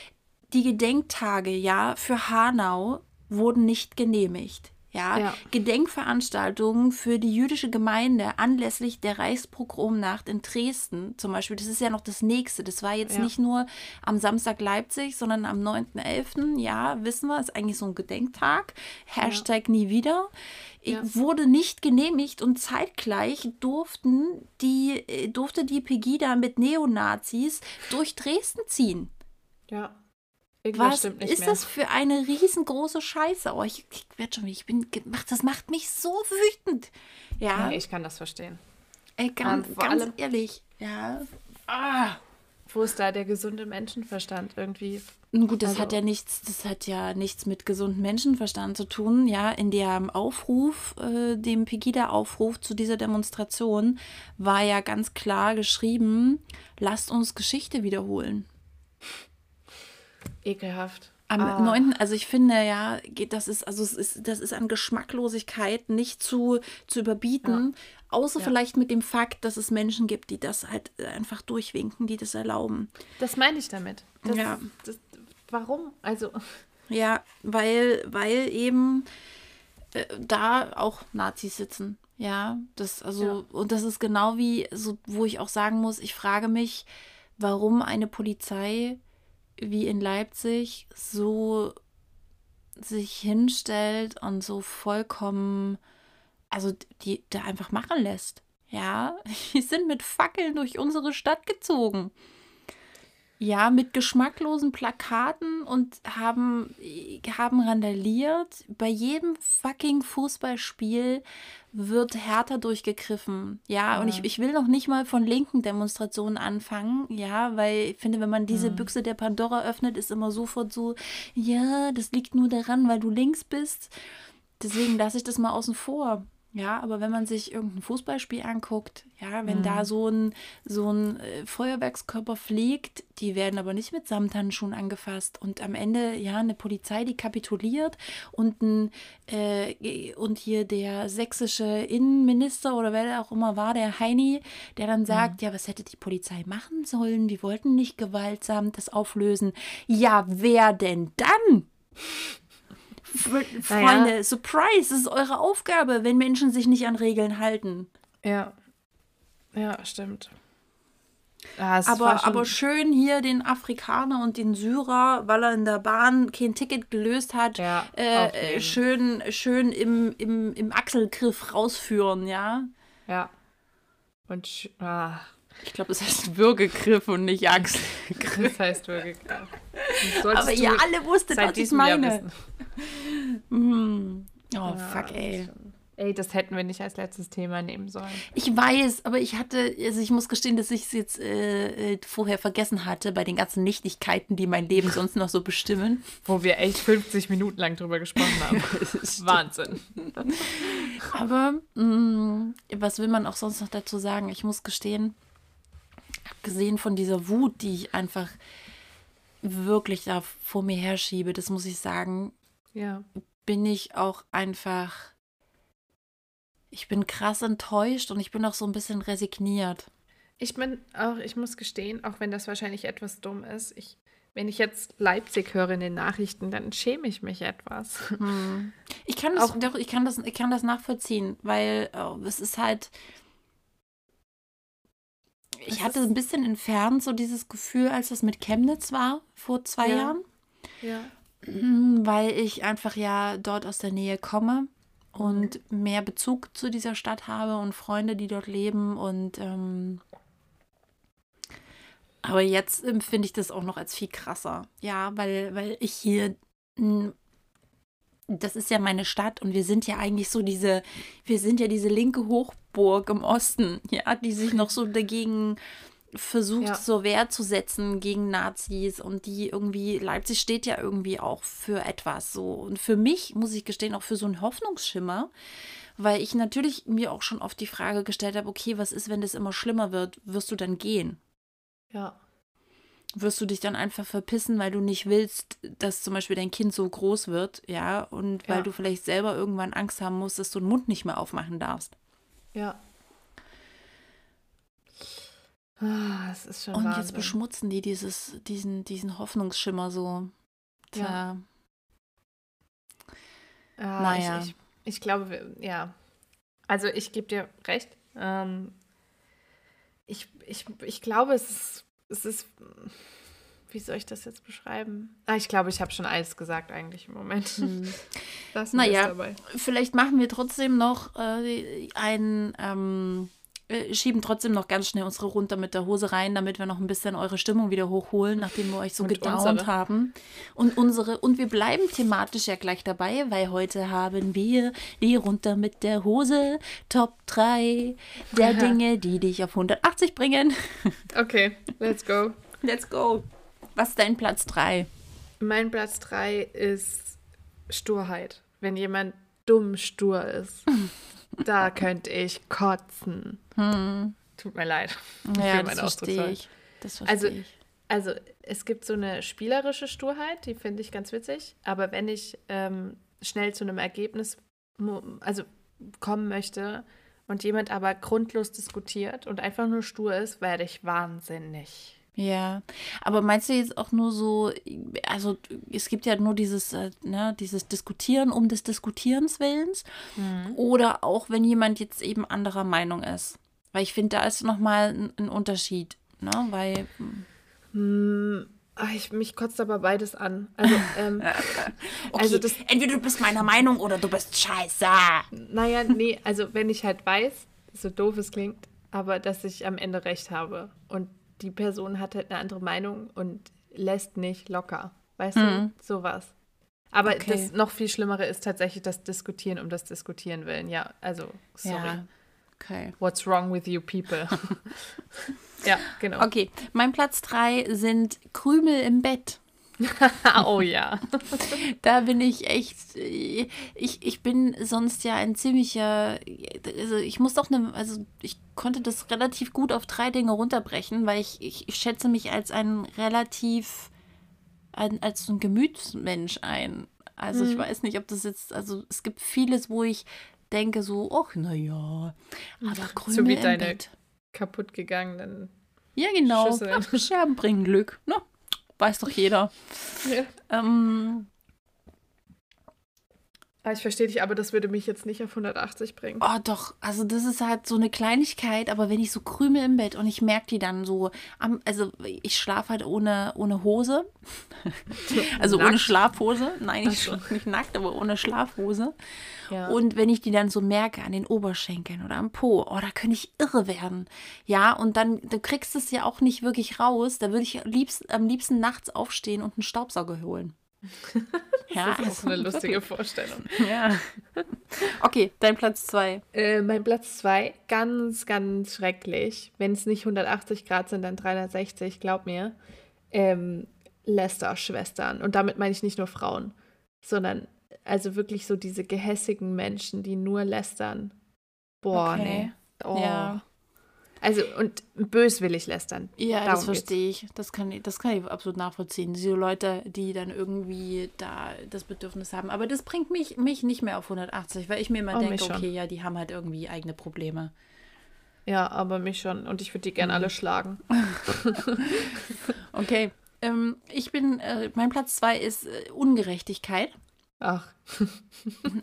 die Gedenktage, ja, für Hanau wurden nicht genehmigt. Ja, ja, Gedenkveranstaltungen für die jüdische Gemeinde anlässlich der Reichspogromnacht in Dresden zum Beispiel. Das ist ja noch das nächste. Das war jetzt ja. nicht nur am Samstag Leipzig, sondern am 9.11. Ja, wissen wir, ist eigentlich so ein Gedenktag. Hashtag ja. nie wieder. Wurde nicht genehmigt und zeitgleich durften die, äh, durfte die Pegida mit Neonazis durch Dresden ziehen. Ja. Irgendwas Was ist mehr. das für eine riesengroße Scheiße? Oh, ich, ich werde schon, ich bin gemacht, das macht mich so wütend. Ja. Nee, ich kann das verstehen. Ey, ganz, um, ganz allem, ehrlich, ja. Ah. Wo ist da der gesunde Menschenverstand irgendwie? Gut, das also. hat ja nichts, das hat ja nichts mit gesundem Menschenverstand zu tun. Ja, in dem Aufruf, äh, dem Pegida-Aufruf zu dieser Demonstration war ja ganz klar geschrieben: Lasst uns Geschichte wiederholen. Ekelhaft. Am ah. 9., also ich finde ja, geht, das ist, also es ist, das ist an Geschmacklosigkeit nicht zu, zu überbieten, ja. außer ja. vielleicht mit dem Fakt, dass es Menschen gibt, die das halt einfach durchwinken, die das erlauben. Das meine ich damit. Das, ja. Das, warum? Also. Ja, weil, weil eben äh, da auch Nazis sitzen. Ja, das, also, ja. und das ist genau wie, so, wo ich auch sagen muss, ich frage mich, warum eine Polizei wie in Leipzig so sich hinstellt und so vollkommen, also die da einfach machen lässt. Ja, die sind mit Fackeln durch unsere Stadt gezogen. Ja, mit geschmacklosen Plakaten und haben, haben randaliert. Bei jedem fucking Fußballspiel wird härter durchgegriffen. Ja, ja. und ich, ich will noch nicht mal von linken Demonstrationen anfangen. Ja, weil ich finde, wenn man diese mhm. Büchse der Pandora öffnet, ist immer sofort so, ja, das liegt nur daran, weil du links bist. Deswegen lasse ich das mal außen vor. Ja, aber wenn man sich irgendein Fußballspiel anguckt, ja, wenn mhm. da so ein, so ein äh, Feuerwerkskörper fliegt, die werden aber nicht mit Samthandschuhen angefasst. Und am Ende, ja, eine Polizei, die kapituliert und, ein, äh, und hier der sächsische Innenminister oder wer der auch immer war, der Heini, der dann sagt, mhm. ja, was hätte die Polizei machen sollen? Wir wollten nicht gewaltsam das auflösen. Ja, wer denn dann? Freunde, naja. Surprise, das ist eure Aufgabe, wenn Menschen sich nicht an Regeln halten. Ja. Ja, stimmt. Ja, aber, aber schön hier den Afrikaner und den Syrer, weil er in der Bahn kein Ticket gelöst hat, ja, äh, schön, schön im, im, im Achselgriff rausführen, ja. Ja. Und ah. Ich glaube, das heißt Würgegriff und nicht Achselgriff. Das heißt Würgegriff. Aber ihr alle wusstet, was ich meine. mm. Oh, ja, fuck, ey. Ey, das hätten wir nicht als letztes Thema nehmen sollen. Ich weiß, aber ich hatte, also ich muss gestehen, dass ich es jetzt äh, äh vorher vergessen hatte bei den ganzen Nichtigkeiten, die mein Leben sonst noch so bestimmen. Wo wir echt 50 Minuten lang drüber gesprochen haben. Wahnsinn. aber mh, mm, was will man auch sonst noch dazu sagen? Ich muss gestehen, abgesehen von dieser Wut, die ich einfach wirklich da vor mir herschiebe, das muss ich sagen, ja. bin ich auch einfach, ich bin krass enttäuscht und ich bin auch so ein bisschen resigniert. Ich bin auch, ich muss gestehen, auch wenn das wahrscheinlich etwas dumm ist, ich, wenn ich jetzt Leipzig höre in den Nachrichten, dann schäme ich mich etwas. Hm. Ich kann das, auch, doch, ich kann das, ich kann das nachvollziehen, weil oh, es ist halt, ich hatte ein bisschen entfernt so dieses Gefühl, als es mit Chemnitz war, vor zwei ja. Jahren. Ja. Mhm, weil ich einfach ja dort aus der Nähe komme und mehr Bezug zu dieser Stadt habe und Freunde, die dort leben. Und ähm, aber jetzt empfinde ich das auch noch als viel krasser. Ja, weil, weil ich hier das ist ja meine Stadt und wir sind ja eigentlich so diese, wir sind ja diese linke Hochburg im Osten, ja, die sich noch so dagegen versucht, ja. so Wehr zu setzen gegen Nazis und die irgendwie, Leipzig steht ja irgendwie auch für etwas so. Und für mich, muss ich gestehen, auch für so einen Hoffnungsschimmer, weil ich natürlich mir auch schon oft die Frage gestellt habe, okay, was ist, wenn das immer schlimmer wird? Wirst du dann gehen? Ja wirst du dich dann einfach verpissen, weil du nicht willst, dass zum Beispiel dein Kind so groß wird, ja, und weil ja. du vielleicht selber irgendwann Angst haben musst, dass du den Mund nicht mehr aufmachen darfst. Ja. Ah, es ist schon Und Wahnsinn. jetzt beschmutzen die dieses, diesen, diesen Hoffnungsschimmer so. Tja. Ja. Ah, naja. Ich, ich, ich, glaube, ja. Also ich gebe dir recht. Ähm, ich, ich, ich glaube, es ist es ist, wie soll ich das jetzt beschreiben? Ah, ich glaube, ich habe schon alles gesagt eigentlich im Moment. Hm. naja, vielleicht machen wir trotzdem noch äh, einen, ähm, äh, schieben trotzdem noch ganz schnell unsere runter mit der Hose rein, damit wir noch ein bisschen eure Stimmung wieder hochholen, nachdem wir euch so gedownt haben. Und unsere, und wir bleiben thematisch ja gleich dabei, weil heute haben wir die runter mit der Hose Top 3 der Aha. Dinge, die dich auf 180 bringen. Okay, let's go. Let's go. Was ist dein Platz 3? Mein Platz 3 ist Sturheit. Wenn jemand dumm stur ist. Da könnte ich kotzen. Hm. Tut mir leid. Ja, das verstehe ich. Das verstehe also, ich. Also es gibt so eine spielerische Sturheit, die finde ich ganz witzig. Aber wenn ich ähm, schnell zu einem Ergebnis also kommen möchte und jemand aber grundlos diskutiert und einfach nur stur ist, werde ich wahnsinnig. Ja, aber meinst du jetzt auch nur so, also es gibt ja nur dieses, äh, ne, dieses Diskutieren um des Diskutierens Willens mhm. oder auch wenn jemand jetzt eben anderer Meinung ist. Weil ich finde, da ist nochmal ein, ein Unterschied, ne, weil... Hm, ich, mich kotzt aber beides an. Also, ähm, okay, also das, entweder du bist meiner Meinung oder du bist scheiße. Naja, nee, also wenn ich halt weiß, so doof es klingt, aber dass ich am Ende recht habe und die Person hat halt eine andere Meinung und lässt nicht locker. Weißt mhm. du, sowas. Aber okay. das noch viel Schlimmere ist tatsächlich das Diskutieren um das Diskutieren willen. Ja, also, sorry. Ja. Okay. What's wrong with you people? ja, genau. Okay, mein Platz drei sind Krümel im Bett. oh ja. da bin ich echt, ich, ich bin sonst ja ein ziemlicher, also ich muss doch eine, also ich konnte das relativ gut auf drei Dinge runterbrechen, weil ich, ich, ich schätze mich als ein relativ, ein, als ein Gemütsmensch ein. Also mhm. ich weiß nicht, ob das jetzt, also es gibt vieles, wo ich denke so, ach naja, aber Krümel so wie deine kaputt gegangenen Ja genau, Ach, Scherben bringen Glück, ne? Weiß doch jeder. Ja. Ähm, ich verstehe dich, aber das würde mich jetzt nicht auf 180 bringen. Oh, doch. Also, das ist halt so eine Kleinigkeit, aber wenn ich so krümel im Bett und ich merke die dann so, am, also ich schlafe halt ohne, ohne Hose. also nackt. ohne Schlafhose. Nein, ich schlafe nicht nackt, aber ohne Schlafhose. Ja. Und wenn ich die dann so merke an den Oberschenkeln oder am Po, oh, da könnte ich irre werden. Ja, und dann, du kriegst es ja auch nicht wirklich raus. Da würde ich liebst, am liebsten nachts aufstehen und einen Staubsauger holen. ja, das ist auch eine lustige Vorstellung. Ja. Okay, dein Platz zwei. Äh, mein Platz zwei, ganz, ganz schrecklich. Wenn es nicht 180 Grad sind, dann 360, glaub mir. Ähm, Lester-Schwestern. Und damit meine ich nicht nur Frauen, sondern also wirklich so diese gehässigen Menschen, die nur lästern. Boah, okay. nee. Oh. Ja. Also und böswillig lästern. Ja, Darum das verstehe ich. Das kann, das kann ich absolut nachvollziehen. Diese Leute, die dann irgendwie da das Bedürfnis haben. Aber das bringt mich, mich nicht mehr auf 180, weil ich mir immer oh, denke, okay, ja, die haben halt irgendwie eigene Probleme. Ja, aber mich schon. Und ich würde die gerne mhm. alle schlagen. okay. Ähm, ich bin, äh, mein Platz zwei ist äh, Ungerechtigkeit. Ach.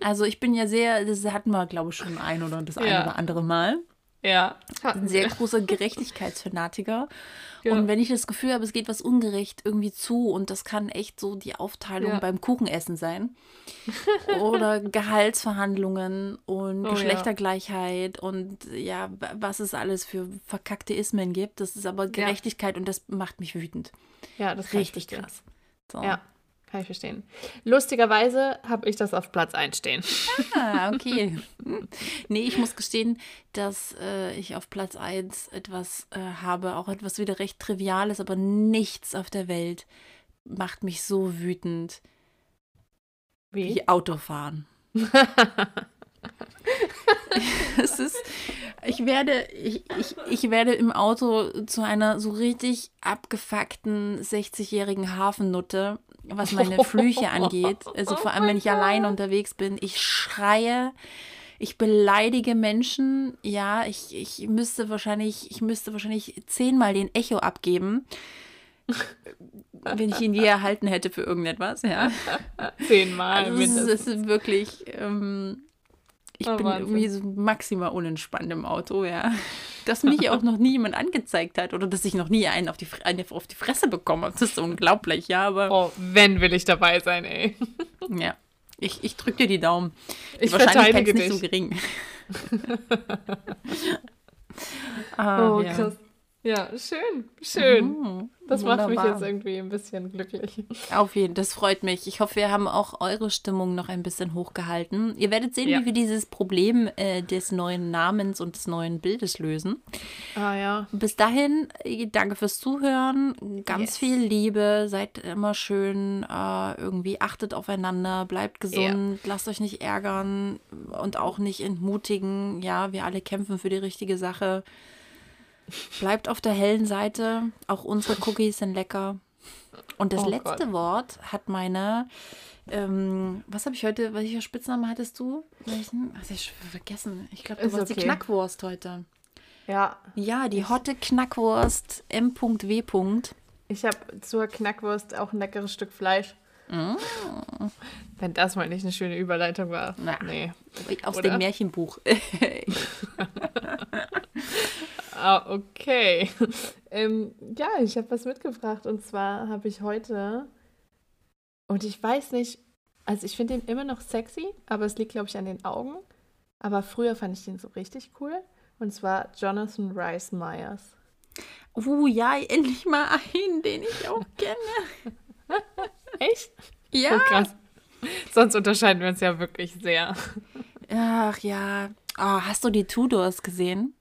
also ich bin ja sehr, das hatten wir, glaube ich, schon ein oder das ja. eine oder andere Mal. Ja. Ein sehr großer Gerechtigkeitsfanatiker. Ja. Und wenn ich das Gefühl habe, es geht was ungerecht irgendwie zu und das kann echt so die Aufteilung ja. beim Kuchenessen sein oder Gehaltsverhandlungen und oh, Geschlechtergleichheit ja. und ja, was es alles für verkackte Ismen gibt. Das ist aber Gerechtigkeit und das macht mich wütend. Ja, das ist richtig krass. So. Ja. Kann ich verstehen. Lustigerweise habe ich das auf Platz 1 stehen. Ah, okay. nee, ich muss gestehen, dass äh, ich auf Platz 1 etwas äh, habe, auch etwas wieder recht Triviales, aber nichts auf der Welt macht mich so wütend wie, wie Autofahren. es ist, ich werde, ich, ich, ich werde im Auto zu einer so richtig abgefuckten 60-jährigen Hafennutte, was meine Flüche angeht. Also vor allem, wenn ich alleine unterwegs bin. Ich schreie, ich beleidige Menschen. Ja, ich, ich müsste wahrscheinlich, ich müsste wahrscheinlich zehnmal den Echo abgeben. wenn ich ihn je erhalten hätte für irgendetwas, ja. Zehnmal. Also es, ist, es ist wirklich, ähm, ich oh, bin Wahnsinn. irgendwie so maximal unentspannt im Auto, ja. Dass mich auch noch nie jemand angezeigt hat oder dass ich noch nie einen auf die, eine auf die Fresse bekomme. Das ist unglaublich, ja, aber. Oh, wenn will ich dabei sein, ey. Ja. Ich, ich drücke dir die Daumen. Die ich Wahrscheinlichkeit ist nicht dich. so gering. ah, oh, krass. Ja, schön, schön. Mhm. Das Wunderbar. macht mich jetzt irgendwie ein bisschen glücklich. Auf jeden Fall, das freut mich. Ich hoffe, wir haben auch eure Stimmung noch ein bisschen hochgehalten. Ihr werdet sehen, ja. wie wir dieses Problem äh, des neuen Namens und des neuen Bildes lösen. Ah ja. Bis dahin, äh, danke fürs Zuhören. Ganz yes. viel Liebe. Seid immer schön. Äh, irgendwie achtet aufeinander. Bleibt gesund. Ja. Lasst euch nicht ärgern und auch nicht entmutigen. Ja, wir alle kämpfen für die richtige Sache. Bleibt auf der hellen Seite. Auch unsere Cookies sind lecker. Und das oh letzte Gott. Wort hat meine. Ähm, was habe ich heute? Welcher Spitzname hattest du? Welchen? Ach, ich vergessen. Ich glaube, du Ist warst okay. die Knackwurst heute. Ja. Ja, die hotte Knackwurst M.W. Ich habe zur Knackwurst auch ein leckeres Stück Fleisch. Mm. Wenn das mal nicht eine schöne Überleitung war. Na, nee. Aus Oder? dem Märchenbuch. Ah, okay. ähm, ja, ich habe was mitgebracht und zwar habe ich heute, und ich weiß nicht, also ich finde ihn immer noch sexy, aber es liegt, glaube ich, an den Augen. Aber früher fand ich den so richtig cool. Und zwar Jonathan Rice Myers. Uh, ja, endlich mal einen, den ich auch kenne. Echt? Ja. Oh, krass. Sonst unterscheiden wir uns ja wirklich sehr. Ach ja. Oh, hast du die Tudors gesehen?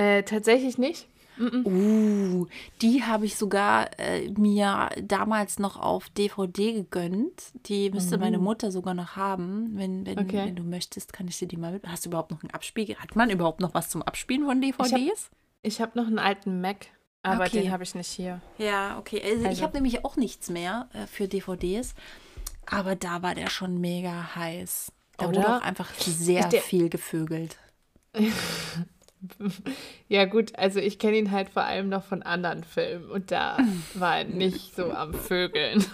Äh, tatsächlich nicht. Uh, die habe ich sogar äh, mir damals noch auf DVD gegönnt. Die müsste mhm. meine Mutter sogar noch haben. Wenn, wenn, okay. wenn du möchtest, kann ich dir die mal mit. Hast du überhaupt noch ein Abspiel? Hat man überhaupt noch was zum Abspielen von DVDs? Ich habe hab noch einen alten Mac, aber okay. den habe ich nicht hier. Ja, okay. Also, also. ich habe nämlich auch nichts mehr äh, für DVDs. Aber da war der schon mega heiß. Da Oder? wurde auch einfach sehr viel gevögelt. Ja, gut, also ich kenne ihn halt vor allem noch von anderen Filmen und da war er nicht so am Vögeln.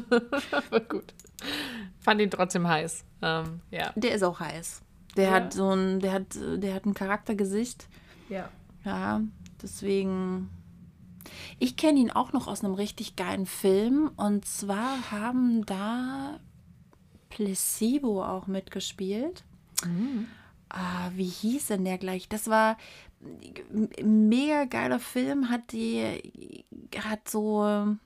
Aber gut. Fand ihn trotzdem heiß. Ähm, ja. Der ist auch heiß. Der ja. hat so ein, der hat, der hat ein Charaktergesicht. Ja. Ja, deswegen. Ich kenne ihn auch noch aus einem richtig geilen Film. Und zwar haben da Placebo auch mitgespielt. Mhm ah, wie hieß denn der gleich? Das war ein mega geiler Film, hat die, hat so,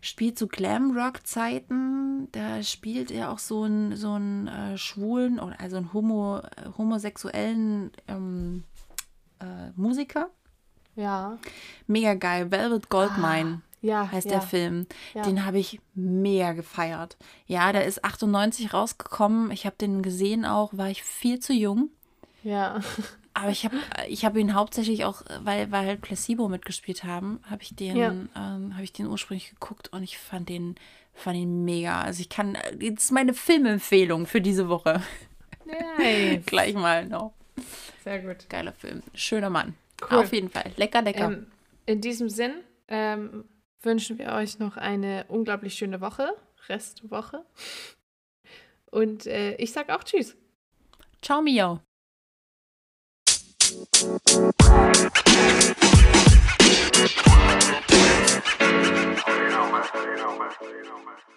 spielt zu so Glamrock-Zeiten. Da spielt er auch so einen so einen äh, schwulen, also einen homo, homosexuellen ähm, äh, Musiker. Ja. Mega geil. Velvet Goldmine. Ah ja, heißt ja. der Film. Ja. Den habe ich mehr gefeiert. Ja, der ist 98 rausgekommen. Ich habe den gesehen auch, war ich viel zu jung. Ja. Aber ich habe ich hab ihn hauptsächlich auch, weil, weil halt Placebo mitgespielt haben, habe ich den, ja. ähm, habe ich den ursprünglich geguckt und ich fand den, fand ihn mega. Also ich kann, das ist meine Filmempfehlung für diese Woche. Nice. Gleich mal noch. Sehr gut. Geiler Film. Schöner Mann. Cool. Auf jeden Fall. Lecker, lecker. Ähm, in diesem Sinn, ähm, wünschen wir euch noch eine unglaublich schöne Woche, Restwoche. Und äh, ich sag auch Tschüss. Ciao, Mio. You know, man. You know, man. You know, man.